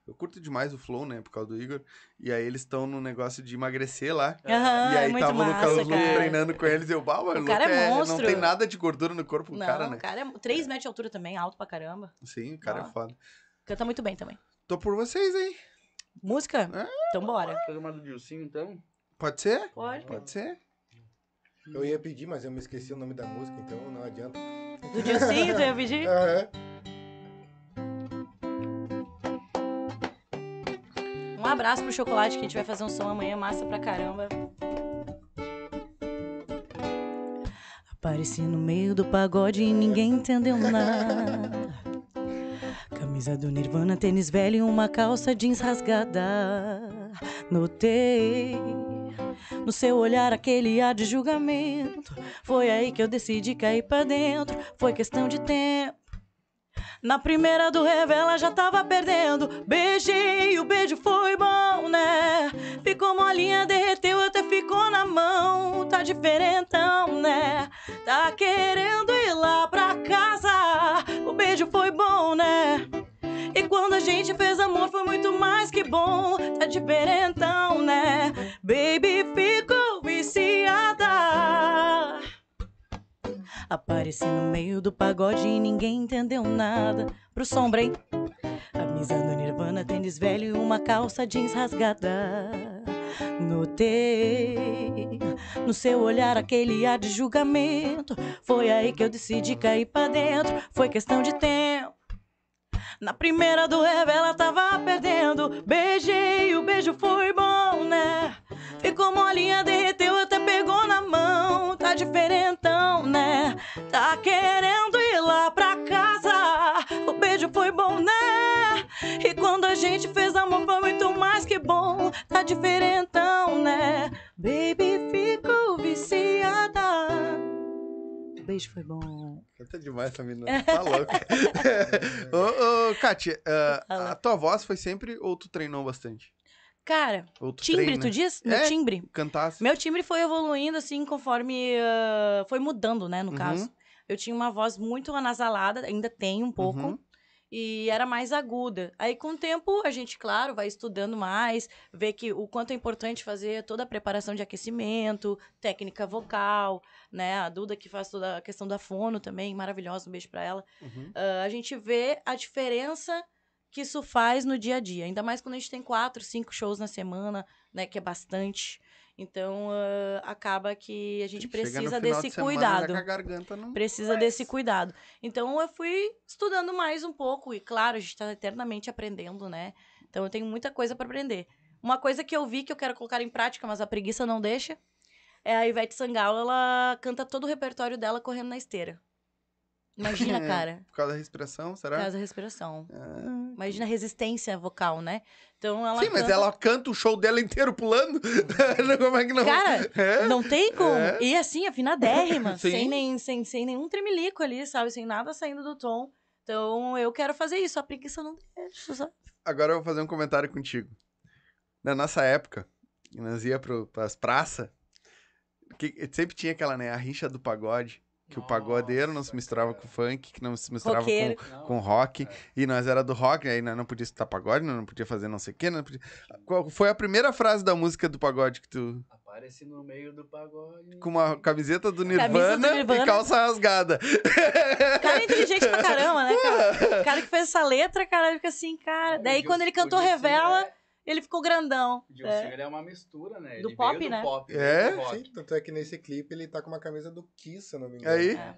eu curto demais o Flow, né, por causa do Igor. E aí eles estão no negócio de emagrecer lá. Aham, e aí é muito tava o Lucas massa, Luco cara. treinando com eles e eu, bah, mano, O cara é Não monstro. tem nada de gordura no corpo do Não, cara, né? o cara é 3 metros de altura também, alto pra caramba. Sim, o cara Ó. é foda. Canta muito bem também. Tô por vocês, hein? Música? É. Então bora. Fazer uma do Dilcinho, então? Pode ser? Pode. Pode ser? Eu ia pedir, mas eu me esqueci o nome da música, então não adianta. Do Dilcinho, tu ia pedir? Aham. Um abraço pro Chocolate, que a gente vai fazer um som amanhã, massa pra caramba. Apareci no meio do pagode e ninguém entendeu nada. Camisa do Nirvana, tênis velho e uma calça jeans rasgada. Notei no seu olhar aquele ar de julgamento. Foi aí que eu decidi cair pra dentro. Foi questão de tempo. Na primeira do revela já tava perdendo. Beijei, o beijo foi bom, né? Ficou molinha, derreteu, até ficou na mão. Tá diferentão, né? Tá querendo ir lá pra casa. O beijo foi bom, né? Quando a gente fez amor foi muito mais que bom. Tá diferentão, né? Baby ficou viciada. Apareci no meio do pagode e ninguém entendeu nada. Pro sombra, hein? Camisa do Nirvana, tênis velho e uma calça jeans rasgada. Notei no seu olhar aquele ar de julgamento. Foi aí que eu decidi cair pra dentro. Foi questão de tempo. Na primeira do revela tava perdendo. Beijei, o beijo foi bom, né? Ficou molinha, derreteu, até pegou na mão. Tá diferentão, né? Tá querendo ir lá pra casa. O beijo foi bom, né? E quando a gente fez amor foi muito mais que bom. Tá diferentão, né? Baby ficou viciada. Beijo foi bom. Canta demais essa menina. Tá louca. ô, ô, Kátia, Fala. a tua voz foi sempre ou tu treinou bastante? Cara, Ou tu timbre, treina? tu diz? Meu É. timbre. Cantasse? Meu timbre foi evoluindo, assim, conforme ah, foi mudando, né, no Uhum. caso. Eu tinha uma voz muito anasalada, ainda tenho um pouco. Uhum. E era mais aguda. Aí, com o tempo, a gente, claro, vai estudando mais, vê que o quanto é importante fazer toda a preparação de aquecimento, técnica vocal, né? A Duda que faz toda a questão da fono também, maravilhosa, um beijo pra ela. Uhum. Ah, a gente vê a diferença que isso faz no dia a dia. Ainda mais quando a gente tem quatro, cinco shows na semana, né? Que é bastante. Então, ah, acaba que a gente precisa desse de cuidado. não... Precisa desse cuidado. Então, eu fui estudando mais um pouco. E, claro, a gente está eternamente aprendendo, né? Então, eu tenho muita coisa para aprender. Uma coisa que eu vi que eu quero colocar em prática, mas a preguiça não deixa, é a Ivete Sangalo, ela canta todo o repertório dela correndo na esteira. Imagina, cara. Por causa da respiração, Por será? causa da respiração. Ah. Imagina a resistência vocal, né? Então ela Sim, mas canta- ela canta o show dela inteiro pulando. Como é que não? Cara, É? não tem como. É. E assim, afinadérrima, sem, nem, sem, sem nenhum tremelico ali, sabe? Sem nada saindo do tom. Então eu quero fazer isso, a preguiça não deixa, sabe? Agora eu vou fazer um comentário contigo. Na nossa época, nós ia pro, pras praças, sempre tinha aquela, né, a rixa do pagode. Que o pagodeiro não se misturava com o funk, que não se misturava com, com rock. E nós era do rock, aí nós não podia escutar pagode, nós não podia fazer não sei o quê. Não podia... Qual foi a primeira frase da música do pagode que tu... Aparece no meio do pagode. Com uma camiseta do Camisa Nirvana, do Nirvana. e calça rasgada. Cara é inteligente pra caramba, né, cara? O cara que fez essa letra, cara, fica assim, cara. Daí quando ele cantou Dilcinho Revela, é- ele ficou grandão. O Dilcinho, ele é uma mistura, né? Do Ele pop, veio né? do pop, É? do rock. Sim, tanto é que nesse clipe ele tá com uma camisa do Kiss, se eu não me engano. Aí, É.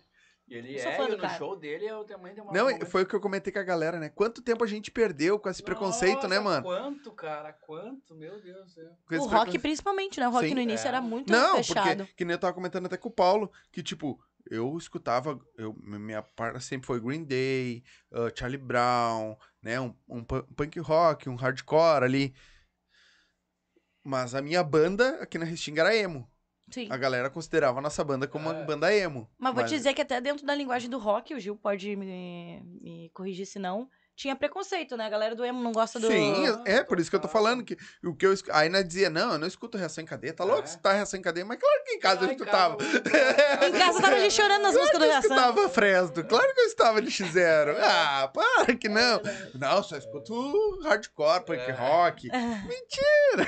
E ele é, fã e do no cara. show dele eu também tem uma... Não, uma- foi o que eu comentei com a galera, né? Quanto tempo a gente perdeu com esse preconceito, né, Nossa, mano? Quanto, cara? Quanto? Meu Deus do céu. O rock preconceito. principalmente, né? O rock Sim. no início É. era muito Não, fechado. porque, que nem eu tava comentando até com o Paulo, que, tipo, eu escutava, eu, minha parte sempre foi Green Day, uh, Charlie Brown, né, um, um pu- punk rock, um hardcore ali. Mas a minha banda aqui na Restinga era emo. Sim. A galera considerava a nossa banda como uma É. banda emo. Mas vou te dizer que até dentro da linguagem do rock, o Gil pode me, me corrigir se não, tinha preconceito, né? A galera do emo não gosta do... Sim, é por isso que eu tô falando que o que eu escu- aí nós dizia, não, eu não escuto reação em cadeia, tá louco É. escutar reação em cadeia, mas claro que em casa eu Ai, escutava. cara, Em casa tava a gente chorando nas músicas do Eu Reação. escutava Fresno, claro que eu estava NX0. Ah, para que não. Não, só escuto hardcore, punk É. rock. Mentira!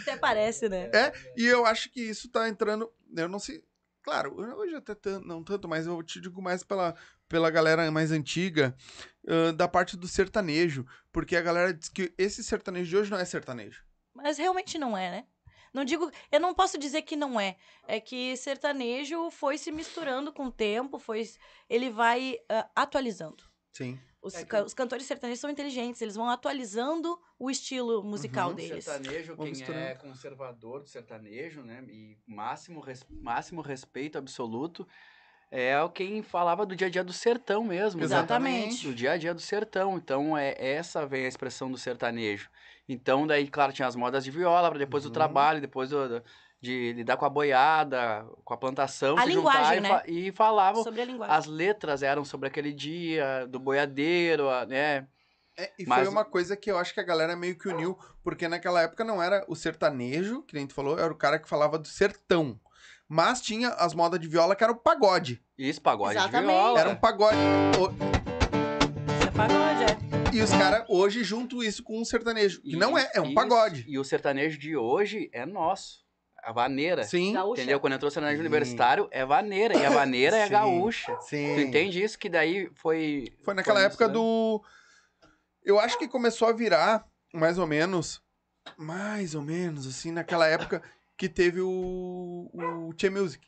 Até parece, né? É, e eu acho que isso tá entrando. Eu não sei. Claro, hoje até não tanto, mas eu te digo mais pela, pela galera mais antiga, ãh, da parte do sertanejo. Porque a galera diz que esse sertanejo de hoje não é sertanejo. Mas realmente não é, né? Não digo, eu não posso dizer que não é. É que sertanejo foi se misturando com o tempo, foi, ele vai ah, atualizando. Sim. Os, É que- os cantores sertanejos são inteligentes, eles vão atualizando o estilo musical Uhum. deles. Sertanejo, quem é conservador do sertanejo, né? E máximo, res- máximo respeito absoluto, é o quem falava do dia a dia do sertão mesmo. né? Exatamente. Do dia a dia do sertão. Então, é essa vem a expressão do sertanejo. Então, daí, claro, tinha as modas de viola, depois Uhum. do trabalho, depois do- do- de lidar com a boiada, com a plantação, A se linguagem, juntar e, né? fa- e falavam. Sobre a linguagem. As letras eram sobre aquele dia, do boiadeiro, né? É, e Mas- foi uma coisa que eu acho que a galera meio que uniu, porque naquela época não era o sertanejo, que nem tu falou, era o cara que falava do sertão. Mas tinha as modas de viola que era o pagode. Isso, pagode Exatamente. de viola. Era um pagode. O- Isso é pagode, é. E os caras hoje juntam isso com um sertanejo. Que não é, é um Isso. pagode. E o sertanejo de hoje é nosso. A vaneira. Sim. Gaúcha. Entendeu? Quando entrou o sertanejo Sim. universitário, é vaneira. E a vaneira é Sim. gaúcha. Sim. Tu entende isso? Que daí foi. Foi naquela foi época misturando. do. Eu acho que começou a virar, mais ou menos. Mais ou menos, assim, naquela época que teve o. O Che Music.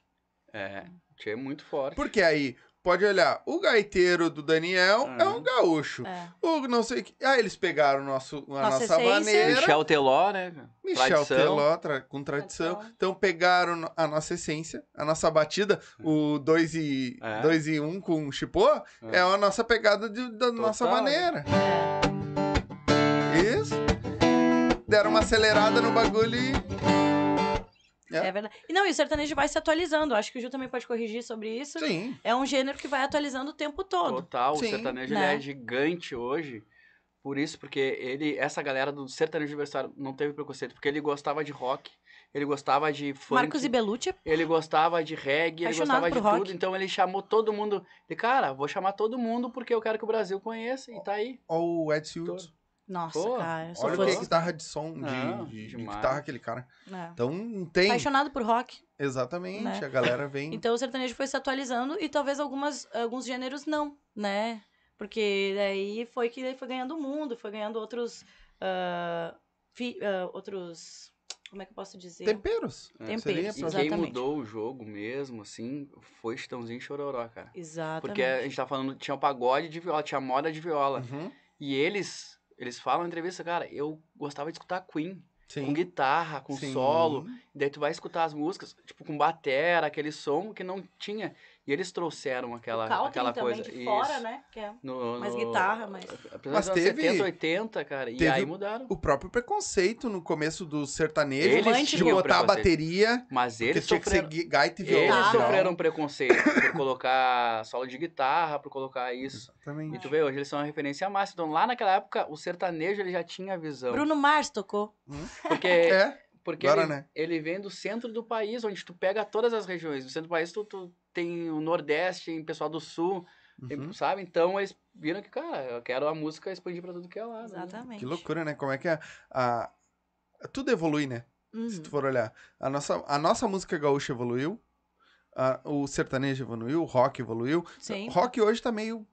É, tinha muito forte. Porque aí, pode olhar, o gaiteiro do Daniel é um Uhum. gaúcho. É. O não sei o que. Ah, eles pegaram nosso, a Nossa nossa maneira. Michel Teló, né? Michel Tradição. Teló, tra- com tradição. Tradição. Então pegaram a nossa essência, a nossa batida, o 2 e 1 É. dois e um com chipô, é. a nossa pegada de- da nossa Total. maneira. É, Isso. Deram uma acelerada no bagulho e. É. é verdade. E não, e o sertanejo vai se atualizando. Acho que o Gil também pode corrigir sobre isso. Sim. É um gênero que vai atualizando o tempo todo. Total. Sim. O sertanejo Né? ele é gigante hoje. Por isso, porque ele, essa galera do sertanejo universitário não teve preconceito, porque ele gostava de rock, ele gostava de funk, Marcos e Belucci. ele gostava de reggae, ele gostava de rock. tudo, então ele chamou todo mundo. E, cara, vou chamar todo mundo porque eu quero que o Brasil conheça, e tá aí. Ó, o Ed Silves. Nossa, Pô, cara. eu sou Olha fã o que guitarra de som, de, Não, de- de guitarra aquele cara. É. Então tem. Apaixonado por rock. Exatamente. Né? A galera vem. Então o sertanejo foi se atualizando e talvez algumas, alguns gêneros não, né? Porque daí foi que foi ganhando o mundo, foi ganhando outros. ah, fi- ah, outros. Como é que eu posso dizer? Temperos. Temperos, Seria E pra- quem mudou o jogo mesmo, assim, foi Chitãozinho e Chororó, cara. Exatamente. Porque a gente tá falando, tinha o pagode de viola, tinha a moda de viola. Uhum. E eles, eles falam na entrevista, cara, eu gostava de escutar Queen. Sim. com guitarra, com Sim. solo. Daí tu vai escutar as músicas, tipo, com batera, aquele som que não tinha. E eles trouxeram aquela, Caltrin aquela também coisa. de fora, Isso. né? Que é No, mais no- guitarra, mais... Apesar Mas anos teve- 70, 80, cara. E teve aí mudaram. O próprio preconceito no começo do sertanejo Eles de botar a bateria, Mas porque eles tinha que sofreram. ser gui- gaita e violão. Eles sofreram preconceito por colocar solo de guitarra, por colocar isso. E Exatamente. tu vê, hoje eles são uma referência máxima. Então, lá naquela época, o sertanejo ele já tinha visão. Bruno Mars tocou. Porque, É, porque agora, ele, né? ele vem do centro do país, onde tu pega todas as regiões. No centro do país, tu, tu tem o Nordeste, tem pessoal do Sul, tem- Uhum. sabe? Então, eles viram que, cara, eu quero a música expandir pra tudo que é lá. né? Exatamente. Que loucura, né? Como é que é a... Tudo evolui, né? Uhum. Se tu for olhar. A nossa, a nossa música gaúcha evoluiu, a- o sertanejo evoluiu, o rock evoluiu. Sim. O rock hoje tá meio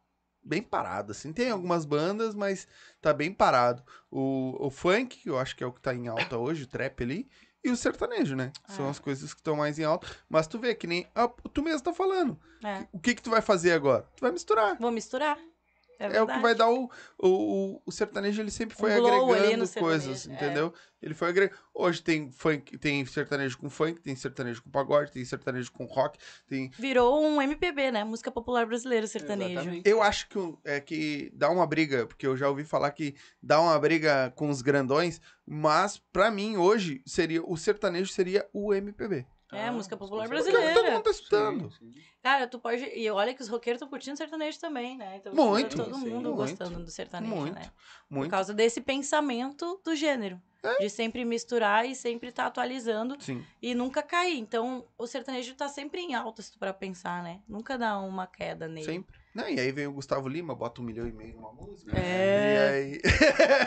bem parado, assim. Tem algumas bandas, mas tá bem parado. O, o funk, que eu acho que é o que tá em alta hoje, o trap ali, e o sertanejo, né? São É. as coisas que estão mais em alta. Mas tu vê que nem... ah, tu mesmo tá falando. É. O que que tu vai fazer agora? Tu vai misturar. Vou misturar. É, É, o que vai dar o, o, o, o sertanejo, ele sempre foi Um agregando coisas, é. entendeu? Ele foi agregando. Hoje tem funk, tem sertanejo com funk, tem sertanejo com pagode, tem sertanejo com rock, tem. Virou um MPB, né? Música popular brasileira sertanejo. Exatamente. Eu acho que, é que dá uma briga, porque eu já ouvi falar que dá uma briga com os grandões, mas pra mim hoje seria o sertanejo seria o MPB. É, música popular Porque brasileira. todo mundo tá escutando. Sim, sim. Cara, tu pode. E olha que os roqueiros estão curtindo sertanejo também, né? Então Muito, tá todo sim, mundo muito, gostando do sertanejo, muito, né? Por Muito. causa desse pensamento do gênero. É. De sempre misturar e sempre estar atualizando Sim. e nunca cair. Então, o sertanejo tá sempre em alta, se tu pra pensar, né? Nunca dá uma queda nele. Sempre. Não, e aí vem o Gustavo Lima, bota um milhão e meio numa música. É. E aí...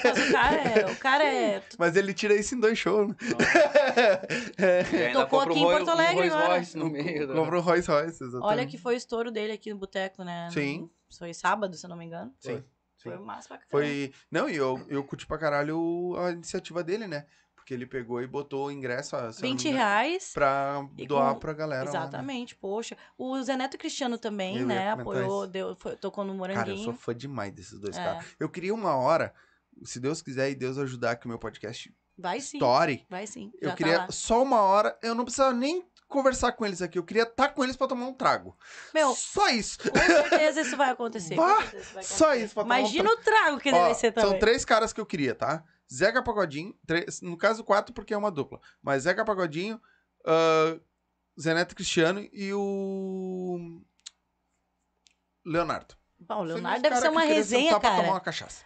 Mas o cara é. O cara é Mas ele tira isso em dois shows, né? Ainda Tocou aqui em Porto Alegre um Rolls agora. Royce no meio. da- Compra um Royce Royce, exatamente. Olha que foi o estouro dele aqui no boteco, né? Sim. Foi sábado, se eu não me engano. Sim. Foi Sim. massa pra caramba. Foi. Não, e eu, eu curti pra caralho a iniciativa dele, né? Porque ele pegou e botou o ingresso a, se eu não me 20 engano, reais. pra doar com- pra galera. lá, né? Exatamente, poxa. O Zé Neto Cristiano também, Eu né? Apoiou, deu, foi- tocou no Cara, eu Moranguinho. sou fã demais desses dois É. caras. Eu queria uma hora, se Deus quiser e Deus ajudar que o meu podcast Vai sim, estoure, vai sim. eu já queria tá só uma hora, eu não precisava nem conversar com eles aqui, eu queria estar com eles pra tomar um trago. Meu, Só isso. com certeza isso vai acontecer. Bah, isso vai Só acontecer. isso pra tomar um Imagina o trago que Ó, vai ser também. São três caras que eu queria, tá? Zeca Pagodinho, três- no caso quatro porque é uma dupla. Mas Zeca Pagodinho, ah, Zé Neto Cristiano e o Leonardo. Bom, o Leonardo deve cara ser uma eu resenha, pra cara. uma.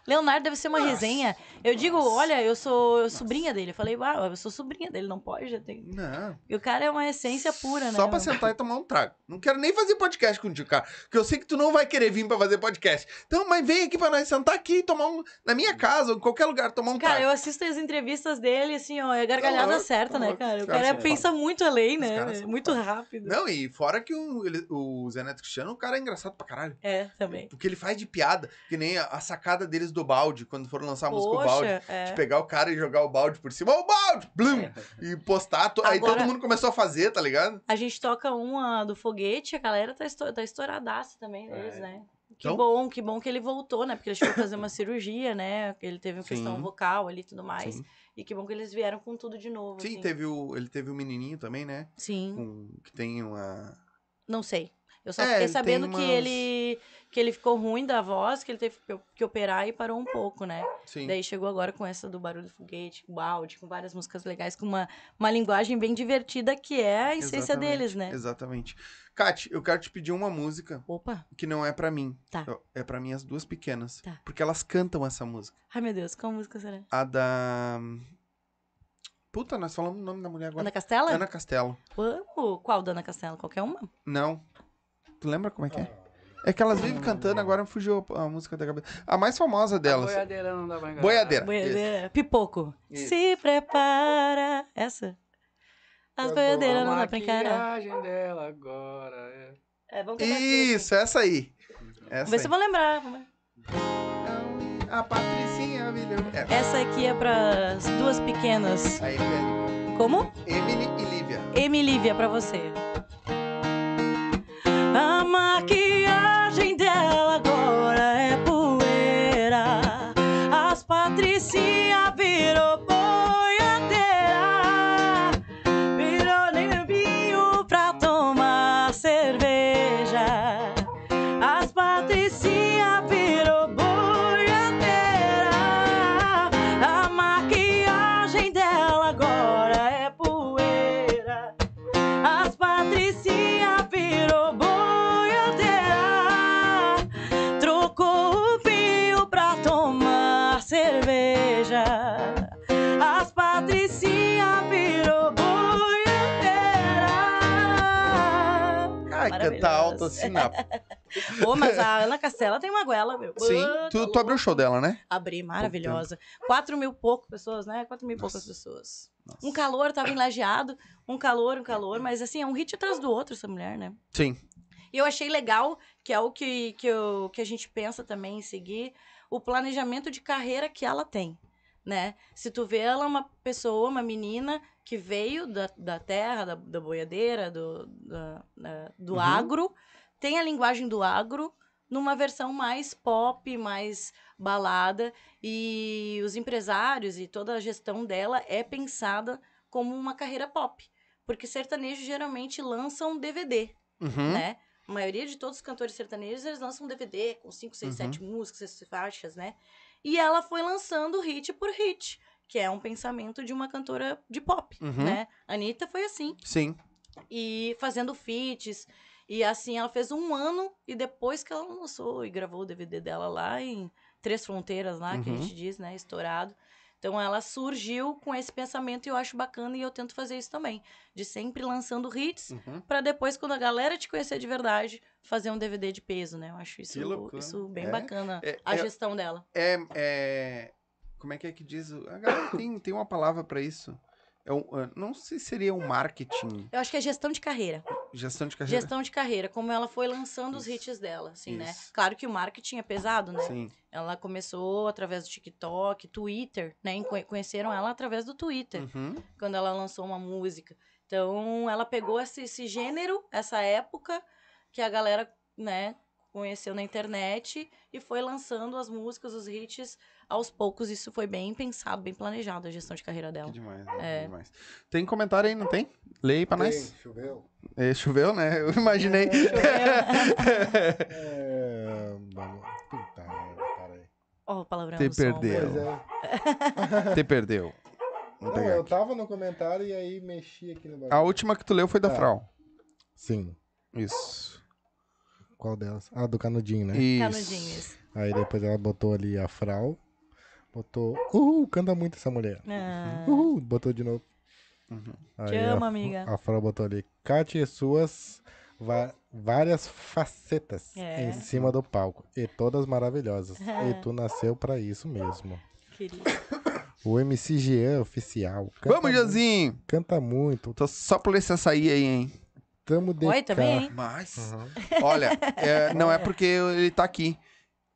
Leonardo deve ser uma Nossa, resenha. Eu digo, nossa. olha, eu sou sobrinha dele. Eu falei, uau, eu sou sobrinha dele, não pode? Já tem... Não. E o cara é uma essência pura, né? Só pra sentar e tomar um trago. Não quero nem fazer podcast contigo, cara. Porque eu sei que tu não vai querer vir pra fazer podcast. Então, mas vem aqui pra nós sentar aqui e tomar um. Na minha casa ou em qualquer lugar, tomar um Cara, trago. eu assisto as entrevistas dele, assim, ó, é gargalhada louco, certa, tá né, cara? O cara pensa muito além, né? É muito rápido. Não, e fora que o, ele- o Zé Neto Cristiano, o cara é engraçado pra caralho. É, também. Porque ele faz de piada, que nem a, a sacada deles do balde, quando foram lançar a música o balde. É. De pegar o cara e jogar o balde por cima, ó, o balde! Blum! E postar. to- Aí Agora- todo mundo começou a fazer, tá ligado? A gente toca uma do foguete, a galera tá, esto tá estouradaça também deles, É. né? Que Então- bom, que bom que ele voltou, né? Porque ele chegou a fazer uma cirurgia, né? Ele teve uma Sim. questão vocal ali e tudo mais. Sim, E que bom que eles vieram com tudo de novo. Sim assim. teve o, ele teve o menininho também, né? Sim, Com, que tem uma. não sei. Eu só É, fiquei sabendo tem que umas- ele que ele ficou ruim da voz, que ele teve que- operar e parou um pouco, né? Sim. Daí chegou agora com essa do Barulho do Foguete, com o áudio, com várias músicas legais, com uma, uma linguagem bem divertida que é a essência Exatamente, deles, né? Exatamente. Kat, eu quero te pedir uma música Opa, que não é pra mim. Tá. É pra minhas duas pequenas. Tá. Porque elas cantam essa música. ai meu Deus, qual música será? A da. Puta, nós falamos o nome da mulher agora. Ana Castela? Ana Castelo. Amo. Qual da Ana Castela? Qualquer uma? Não. Tu lembra como é que é? É que elas vivem cantando, agora fugiu a música da cabeça. A mais famosa A delas. boiadeira não dá pra enganar. Boiadeira. Boiadeira. Pipoco. Isso. Se prepara. Essa. As boiadeiras A não dá pra encarar. maquiagem dela agora é... É, vamos Isso, essa aí. Vamos Essa ver se eu aí. vou lembrar. Vamos ver. A Patricinha Vilhão. É. Essa aqui é para as duas pequenas. A Emily. Como? Emily e Lívia. Amy Lívia, pra você. Na... Ô, mas a Ana Castela tem uma goela, meu. Sim, tu, tá tu abriu o show dela, né? Abri, maravilhosa. Quatro mil pouco pessoas, né? Quatro mil e poucas pessoas. Um calor, tava enlajeado. Um calor, um calor. Mas assim, é um hit atrás do outro, essa mulher, né? Sim. E eu achei legal, que é o que, que, eu, que a gente pensa também em seguir, o planejamento de carreira que ela tem, né? Se tu vê ela é uma pessoa, uma menina que veio da, da terra, da, da boiadeira, do, da- da- do Uhum. agro, tem a linguagem do agro numa versão mais pop, mais balada, e os empresários e toda a gestão dela é pensada como uma carreira pop. Porque sertanejo geralmente lançam DVD, Uhum. né? A maioria de todos os cantores sertanejos, eles lançam um DVD com 5, 6, Uhum. 7 músicas, 6 faixas, né? E ela foi lançando hit por hit, que é um pensamento de uma cantora de pop, Uhum. né? Anitta foi assim, Sim. e fazendo feats, e assim, ela fez um ano, e depois que ela lançou e gravou o DVD dela lá em Três Fronteiras, lá, que a Uhum. gente diz, né? Estourado. Então ela surgiu com esse pensamento e eu acho bacana e eu tento fazer isso também. De sempre lançando hits, Uhum. Pra depois, quando a galera te conhecer de verdade, fazer um DVD de peso, né? Eu acho isso, isso bem É, bacana, é, a é- gestão dela. É, é... Como é que é que diz? A galera tem, tem uma palavra pra isso. É um, ah, não sei se seria um marketing, Eu acho que é gestão de carreira. gestão de carreira. Gestão de carreira, como ela foi lançando os Isso. hits dela, assim, né? Isso. Claro que o marketing é pesado, né? Sim. Ela começou através do TikTok, Twitter, né? Conhe- Conheceram ela através do Twitter. Uhum. quando ela lançou uma música. Então, ela pegou esse, esse gênero, essa época que a galera, né, conheceu na internet e foi lançando as músicas, os hits aos poucos. Isso foi bem pensado, bem planejado, a gestão de carreira Que dela. demais, É. né? demais. Tem comentário aí, não tem? Leia aí pra nós. Tem, choveu. É, choveu, né? Eu imaginei. É, vamos. Puta merda, para aí. Ó, o palavrão Te perdeu. Pois é. Te perdeu. Não, eu tava no comentário e aí mexi aqui no bagulho. A última que tu leu foi da Tá. Frau. Sim. Isso. Qual delas? Ah, do canudinho, né? Isso. Canudinhos. Aí depois ela botou ali a Frau. Botou. Uhul, canta muito essa mulher. Ah, Uhul, botou de novo. Uhum. Te Aí amo, a, amiga. A Frau botou ali. Kátia e suas va- várias facetas É. em cima do palco. E todas maravilhosas. e tu nasceu pra isso mesmo. querido. O MC Jean oficial. Canta Vamos, Janzinho. Canta muito. Tô só por esse açaí aí, hein? Tamo de Oi, cá. também, hein? Mas. Uhum. Olha, é, não é porque ele tá aqui.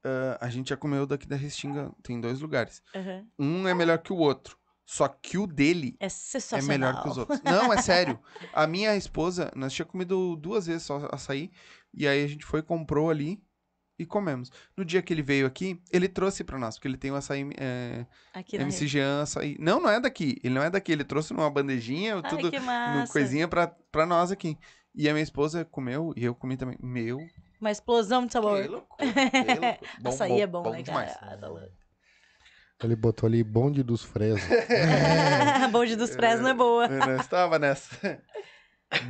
Ah, a gente já comeu daqui da Restinga, tem dois lugares. Aham. Um é melhor que o outro. Só que o dele É é melhor que os outros. Não, é sério. A minha esposa, nós tínhamos comido duas vezes só açaí. E aí a gente foi, comprou ali e comemos. No dia que ele veio aqui, ele trouxe pra nós, porque ele tem o açaí é, Aqui MC. Jean açaí. Não, não é daqui. Ele não é daqui. Ele trouxe numa bandejinha, Ai, tudo que massa. coisinha pra, pra nós aqui. E a minha esposa comeu e eu comi também. Meu, Uma explosão de sabor. que loucura. Que loucura. Bom, Açaí é bom, né, demais. cara? Tá. Ele botou ali bonde dos fresnos. Bonde dos Fresnos não é boa. Eu não estava nessa.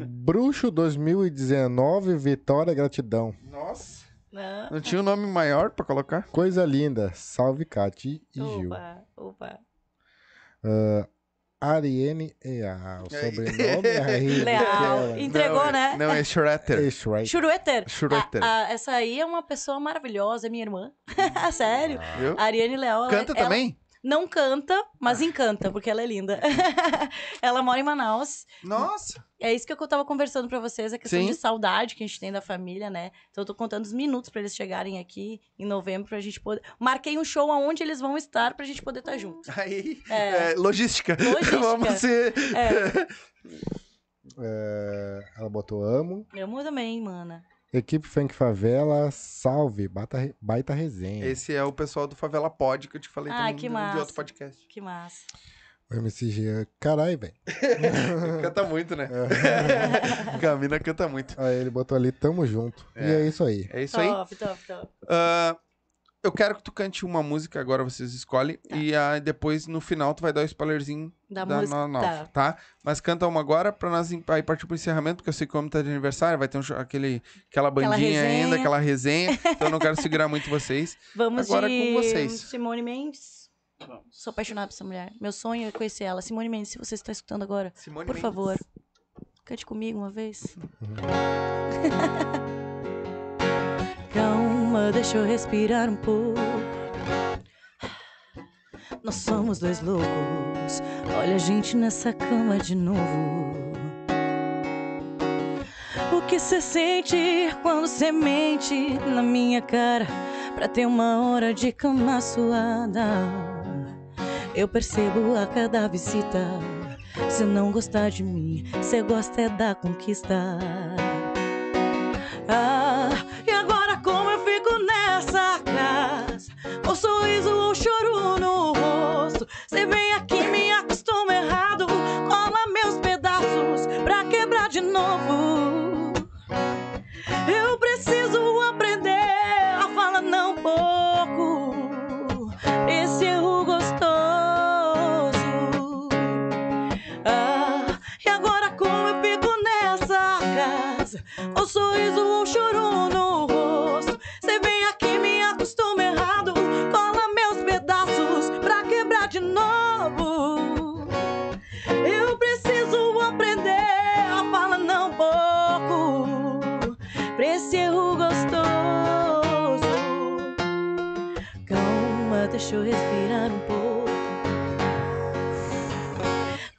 Bruxo 2019, Vitória Gratidão. Nossa. Não. Não tinha um nome maior pra colocar? Coisa linda. Salve, Cati e Gil. Opa, opa. Ariane Ea. O aí? sobrenome é. Leal. Entregou, não, né? Não, é. Schureter. A- a- essa aí é uma pessoa maravilhosa, é minha irmã. Sério. Viu? A Ariane Leal. Canta ela também? Não canta, mas encanta, porque ela é linda. ela mora em Manaus. Nossa. É isso que eu tava conversando pra vocês, a questão Sim. de saudade que a gente tem da família, né? Então eu tô contando os minutos pra eles chegarem aqui em novembro pra gente poder. Marquei um show aonde eles vão estar pra gente poder estar junto. Aí, É. é, logística. Logística. Vamos ser... É, É, ela botou amo. eu amo também, mana. Equipe Funk Favela, salve. Bata, baita resenha. Esse é o pessoal do Favela Pod que eu te falei Ah, também que de, de massa. outro podcast. Que massa. O MC Jean. Carai, velho. canta muito, né? Camina canta muito. Aí ele botou ali, tamo junto. E É. é isso aí. É isso aí. Top, top, top. Ah, eu quero que tu cante uma música, agora vocês escolhem. E aí depois, no final, tu vai dar o spoilerzinho Da, da música. no- nova, Tá. tá. Mas canta uma agora pra nós ir- aí partir pro encerramento, porque eu sei que o homem tá de aniversário, vai ter um, aquele, aquela bandinha resenha. ainda, aquela resenha. Então eu não quero segurar muito vocês. Vamos Agora de com vocês. Simone Mendes. Sou apaixonada por essa mulher. Meu sonho é conhecer ela. Simone Mendes, se você está escutando agora, Simone por Mendes. favor, Cante comigo uma vez. Calma, deixa eu respirar um pouco. Nós somos dois loucos. Olha a gente nessa cama de novo. O que cê sente quando cê mente na minha cara pra ter uma hora de cama suada? Eu percebo a cada visita. Se não gostar de mim, cê gosta é da conquista. Ah, Sibrian.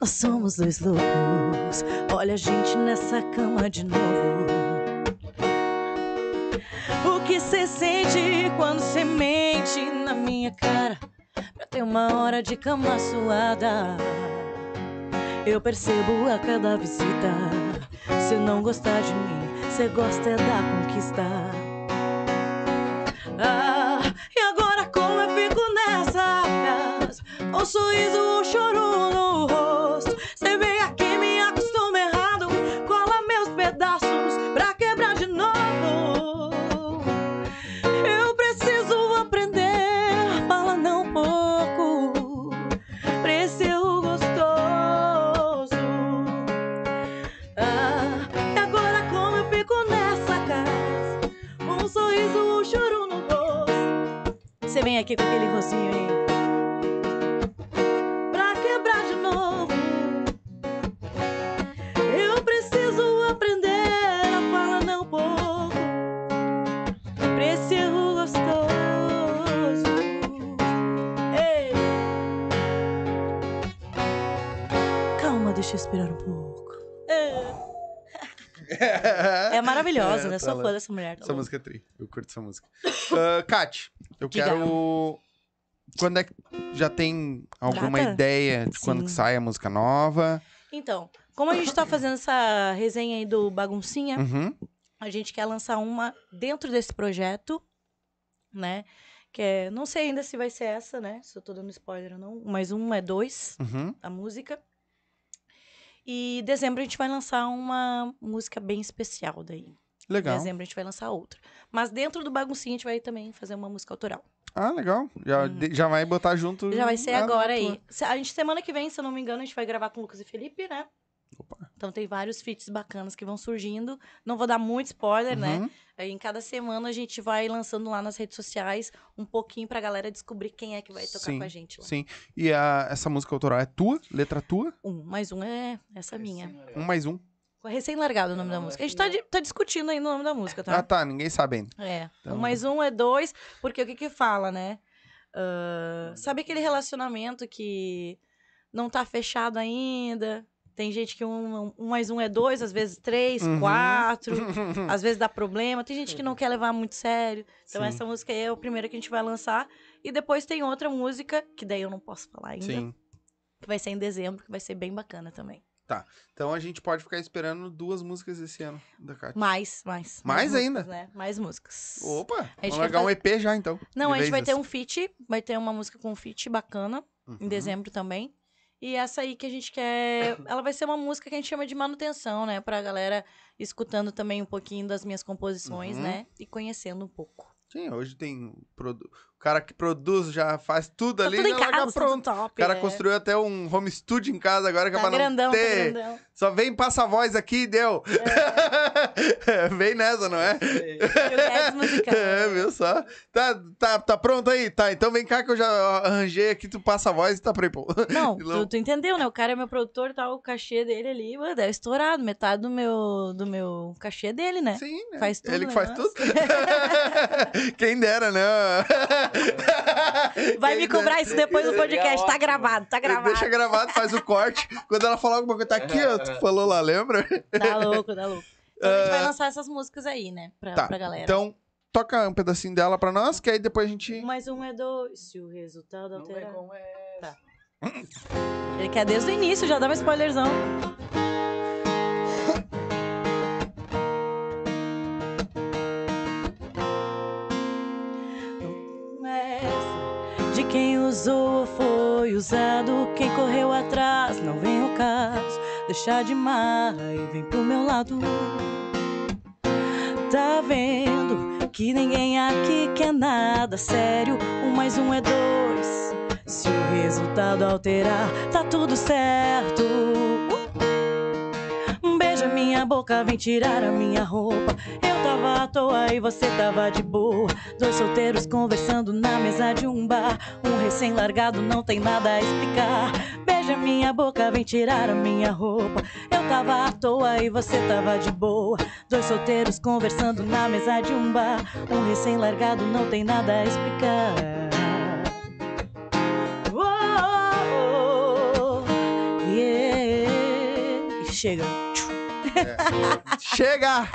Nós somos dois loucos. Olha a gente nessa cama de novo. O que cê sente quando cê mente na minha cara? Pra ter uma hora de cama suada. Eu percebo a cada visita. Se não gostar de mim, cê gosta é da conquista. Ah, e agora como eu fico nessa casa? Ou sorriso vem aqui com aquele rosinho aí. Pra quebrar de novo. Eu preciso aprender a falar não pouco. Pra esse erro gostoso. Ei. Calma, deixa eu esperar um pouco. É maravilhosa, né? É, Sou ela- fã dessa mulher. tá Essa música é tri. Eu curto essa música. Uh, Kat, eu Diga. quero. Quando é que já tem alguma Data? ideia de quando Sim. que sai a música nova? Então, como a gente tá fazendo essa resenha aí do Baguncinha, Uhum. a gente quer lançar uma dentro desse projeto, né? Que é, não sei ainda se vai ser essa, né? Se eu tô dando spoiler ou não. Mas um é dois, Uhum. a música. E em dezembro a gente vai lançar uma música bem especial daí. Em Legal. dezembro a gente vai lançar outra. Mas dentro do Baguncinha a gente vai também fazer uma música autoral. Ah, legal. Já, de- já vai botar junto. Já vai ser agora tua. aí. Se- A gente, semana que vem, se eu não me engano, a gente vai gravar com o Lucas e Felipe, né? Opa. Então tem vários feats bacanas que vão surgindo. Não vou dar muito spoiler, né? Uhum. Aí em cada semana a gente vai lançando lá nas redes sociais um pouquinho pra galera descobrir quem é que vai tocar Sim, com a gente lá. Sim. E a- essa música autoral é tua? Letra tua? Um, mais um é essa minha. Um mais um. Recém-largado o nome da música. A gente tá, tá discutindo ainda o nome da música, tá? Ah, tá. Ninguém sabe ainda. É. Então- Um mais um é dois, porque o que que fala, né? Ah, sabe aquele relacionamento que não tá fechado ainda? Tem gente que um, um mais um é dois, às vezes três, Uhum. quatro, às vezes dá problema. Tem gente que não quer levar muito sério. Então Sim. essa música aí é a primeira que a gente vai lançar. E depois tem outra música, que daí eu não posso falar ainda, Sim. que vai ser em dezembro, que vai ser bem bacana também. Então a gente pode ficar esperando duas músicas esse ano da Kat. Mais, mais. Mais músicas, ainda? Né? Mais músicas. Opa! Vamos largar um fazer- EP já, então. Não, a gente vai ter um feat, vai ter uma música com feat bacana, Uhum. em dezembro também. E essa aí que a gente quer. Ela vai ser uma música que a gente chama de manutenção, né? Pra galera escutando também um pouquinho das minhas composições, Uhum. né? E conhecendo um pouco. Sim, hoje tem. produ- cara que produz, já faz tudo Tá ali, tudo em casa, tudo pronto. top. O cara é. construiu até um home studio em casa agora, que é Tá pra não grandão, tá ter. grandão. Só vem, passa a voz aqui e deu. vem nessa, não é? O Guedes musical. É, viu só? Tá, tá, tá pronto aí? Tá, então vem cá que eu já arranjei aqui, tu passa a voz e tá pra pô. Não, Não. tu, tu entendeu, né? O cara é meu produtor, tá? O cachê dele ali, mano, é estourado. Metade do meu, do meu cachê é dele, né? Sim, né? Faz tudo, Ele que né? faz tudo. Quem dera, né? Vai me cobrar isso depois do podcast. Tá gravado, tá gravado. Deixa gravado, faz o corte. Quando ela falar alguma coisa, tá aqui, ó. Tu falou lá, lembra? Tá louco, tá louco. Então a gente vai Ah, lançar essas músicas aí, né? Pra, Tá, pra galera. Então, toca um pedacinho dela pra nós, que aí depois a gente. Mais um é dois, se o resultado Não alterar. é como é. Tá. Ele quer desde o início, já dá um spoilerzão. Quem usou ou foi usado, quem correu atrás, não vem ao caso. Deixar de mar e vem pro meu lado. Tá vendo que ninguém aqui quer nada sério. Um mais um é dois. Se o resultado alterar, tá tudo certo. Minha boca, vem tirar a minha roupa. Eu tava à toa e você tava de boa. Dois solteiros conversando na mesa de um bar. Um recém-largado não tem nada a explicar. Beija minha boca, vem tirar a minha roupa. Eu tava à toa e você tava de boa. Dois solteiros conversando na mesa de um bar. Um recém-largado não tem nada a explicar. Oh, E chega.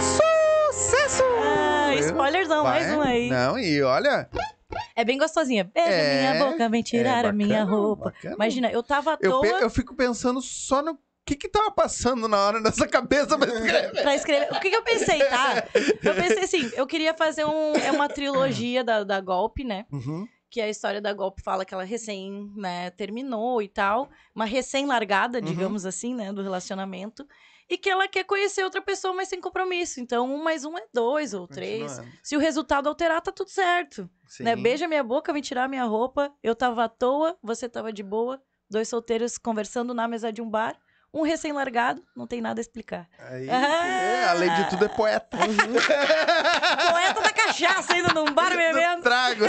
Sucesso! Ah, spoilerzão, Vai. mais um aí. Não, e olha. É bem gostosinha. Beija É, minha boca, vem tirar é a minha roupa. bacana. Imagina, eu tava à Eu, toa pe- eu fico pensando só no que que tava passando na hora nessa cabeça pra escrever. pra escrever. O que, que eu pensei, tá? Eu pensei assim, eu queria fazer um, é uma trilogia da, da Golpe, né? Uhum. Que a história da Golpe fala que ela recém, né, terminou e tal. Uma recém-largada, Uhum. digamos assim, né, do relacionamento. E que ela quer conhecer outra pessoa, mas sem compromisso. Então, um mais um é dois ou três. Se o resultado alterar, tá tudo certo. Sim. Né? Beija minha boca, vem tirar minha roupa. Eu tava à toa, você tava de boa. Dois solteiros conversando na mesa de um bar. Um recém-largado, não tem nada a explicar. Aí, Ah! é, além de tudo, é poeta. Poeta da cachaça ainda num bar bebendo. trago.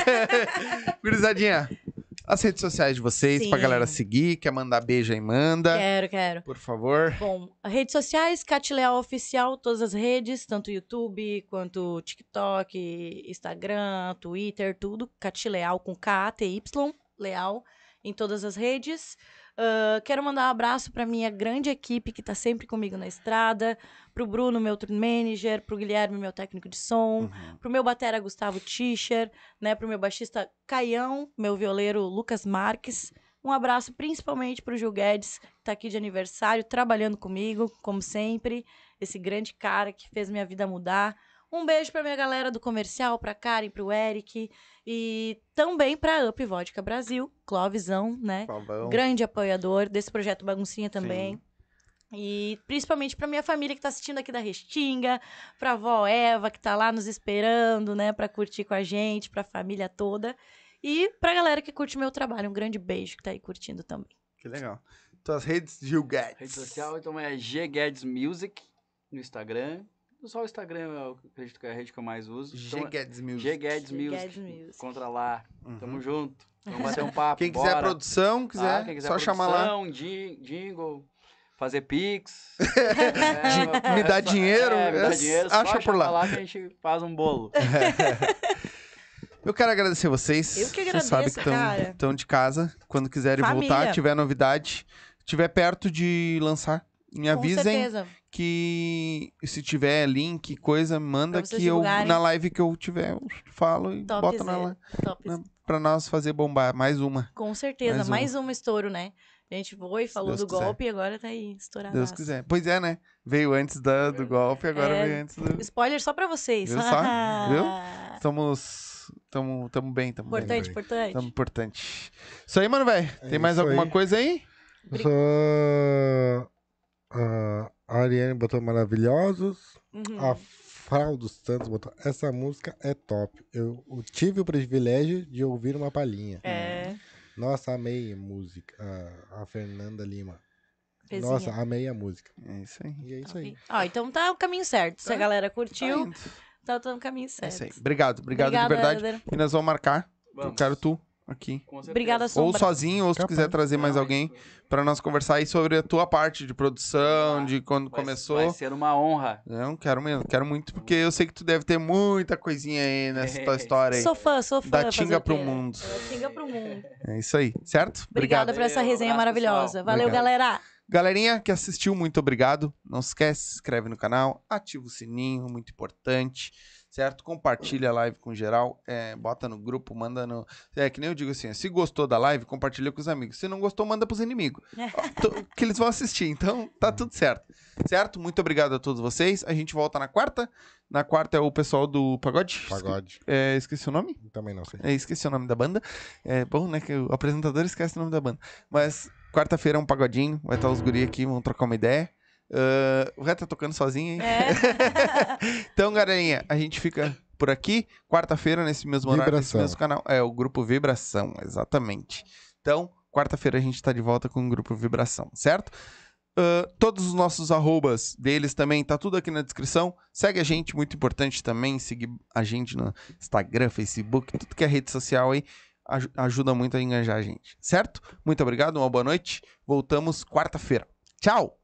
Gurizadinha, as redes sociais de vocês, pra Sim. galera seguir, quer mandar beijo aí, manda. Quero, quero. Por favor. Bom, redes sociais, Cat Leal Oficial, todas as redes, tanto YouTube quanto TikTok, Instagram, Twitter, tudo. Cat Leal com K-A-T-Y, Leal, em todas as redes. Ah, quero mandar um abraço para minha grande equipe que tá sempre comigo na estrada, pro Bruno, meu tour manager, pro Guilherme, meu técnico de som, Uhum. pro meu batera Gustavo Tischer, né, pro meu baixista Caião, meu violeiro Lucas Marques. Um abraço principalmente pro Gil Guedes, que tá aqui de aniversário, trabalhando comigo, como sempre, esse grande cara que fez minha vida mudar. Um beijo pra minha galera do comercial, pra Karen, pro Eric e também pra Up Vodka Brasil, Clovizão, né? Pavão. Grande apoiador desse projeto Baguncinha também. E principalmente pra minha família que tá assistindo aqui da Restinga, pra avó Eva que tá lá nos esperando, né, Pra curtir com a gente, pra família toda. E pra galera que curte meu trabalho, um grande beijo que tá aí curtindo também. Que legal. Tuas redes, Gil Guedes. Rede social, então é G Guedes Music no Instagram. Só o Instagram eu acredito que é a rede que eu mais uso. G Então, Guedes Music. G Guedes Music. Music. Contra lá. Uhum. Tamo junto. Vamos bater um papo. Quem quiser bora. produção, quiser, Ah, quem quiser só chamar lá. produção, Jingle, fazer pix. É, Me dá é, dinheiro, É, me dá é, dinheiro. acha por lá. lá que a gente faz um bolo. Eu quero agradecer vocês. Eu que Vocês agradeço, sabem que estão de casa. Quando quiserem Família. voltar, tiver novidade, tiver perto de lançar, me avisem que se tiver link, coisa, manda que eu divulgarem. na live que eu tiver, eu falo e Top boto na Top na- pra nós fazer bombar mais uma. Com certeza, Mais mais, um estouro, né? A gente foi, falou Deus do quiser. golpe e agora tá aí, estourado. Deus quiser. Pois é, né? Veio antes da, do golpe, agora É. veio antes do. Spoiler só pra vocês. Viu só? Viu? Estamos. Tamo, tamo bem, tamo bem. Importante, importante. Tamo importante. Isso aí, mano, velho. É Tem mais alguma aí. coisa aí? Só a Ariane botou maravilhosos. Uhum. A Frau dos Santos botou, essa música é top. Eu, eu tive o privilégio de ouvir uma palhinha. É. Nossa, amei a música. A, a Fernanda Lima. Pezinha. Nossa, amei a música. É isso aí. E é isso aí. Ó, então tá o caminho certo. Se a Tá. galera Tá curtiu, indo. tá, tá no caminho É certo. isso aí. Obrigado, obrigado Obrigada, de verdade. E nós vamos marcar. Eu Vamos. quero tu aqui. Obrigada, Ou Sombra. sozinho, ou se tu Capaz. quiser trazer mais alguém pra nós conversar aí sobre a tua parte de produção, de quando vai- começou. Vai ser uma honra. Não, quero mesmo, quero muito, porque eu sei que tu deve ter muita coisinha aí nessa tua história aí. Sou fã, sou fã. Da Tinga o pro mundo. Da Tinga pro mundo. É isso aí, certo? Obrigada Obrigado. por essa resenha abraço, maravilhosa. Valeu, Obrigado. galera. Galerinha que assistiu, muito obrigado. Não se esquece, se inscreve no canal, ativa o sininho, muito importante, certo? Compartilha a live com geral, é, bota no grupo, manda no... É que nem eu digo assim, se gostou da live, compartilha com os amigos. Se não gostou, manda pros inimigos. Tô- que eles vão assistir, então tá tudo certo. Certo? Muito obrigado a todos vocês. A gente volta na quarta. Na quarta é o pessoal do Pagode. Pagode. É, esqueci o nome? Também não sei. É, esqueci o nome da banda. É bom, né? Que o apresentador esquece o nome da banda. Mas quarta-feira é um pagodinho. Vai estar os guri aqui, vão trocar uma ideia. Ah, o Ré tá tocando sozinho, hein? É. então, galerinha, a gente fica por aqui. Quarta-feira, nesse mesmo horário, nesse Vibração. mesmo canal. É, o Grupo Vibração, exatamente. Então, quarta-feira a gente tá de volta com o Grupo Vibração, certo? Ah, todos os nossos arrobas deles também, tá tudo aqui na descrição. Segue a gente, muito importante também, seguir a gente no Instagram, Facebook, tudo que é rede social aí. aj- Ajuda muito a engajar a gente, certo? Muito obrigado, uma boa noite. Voltamos quarta-feira. Tchau!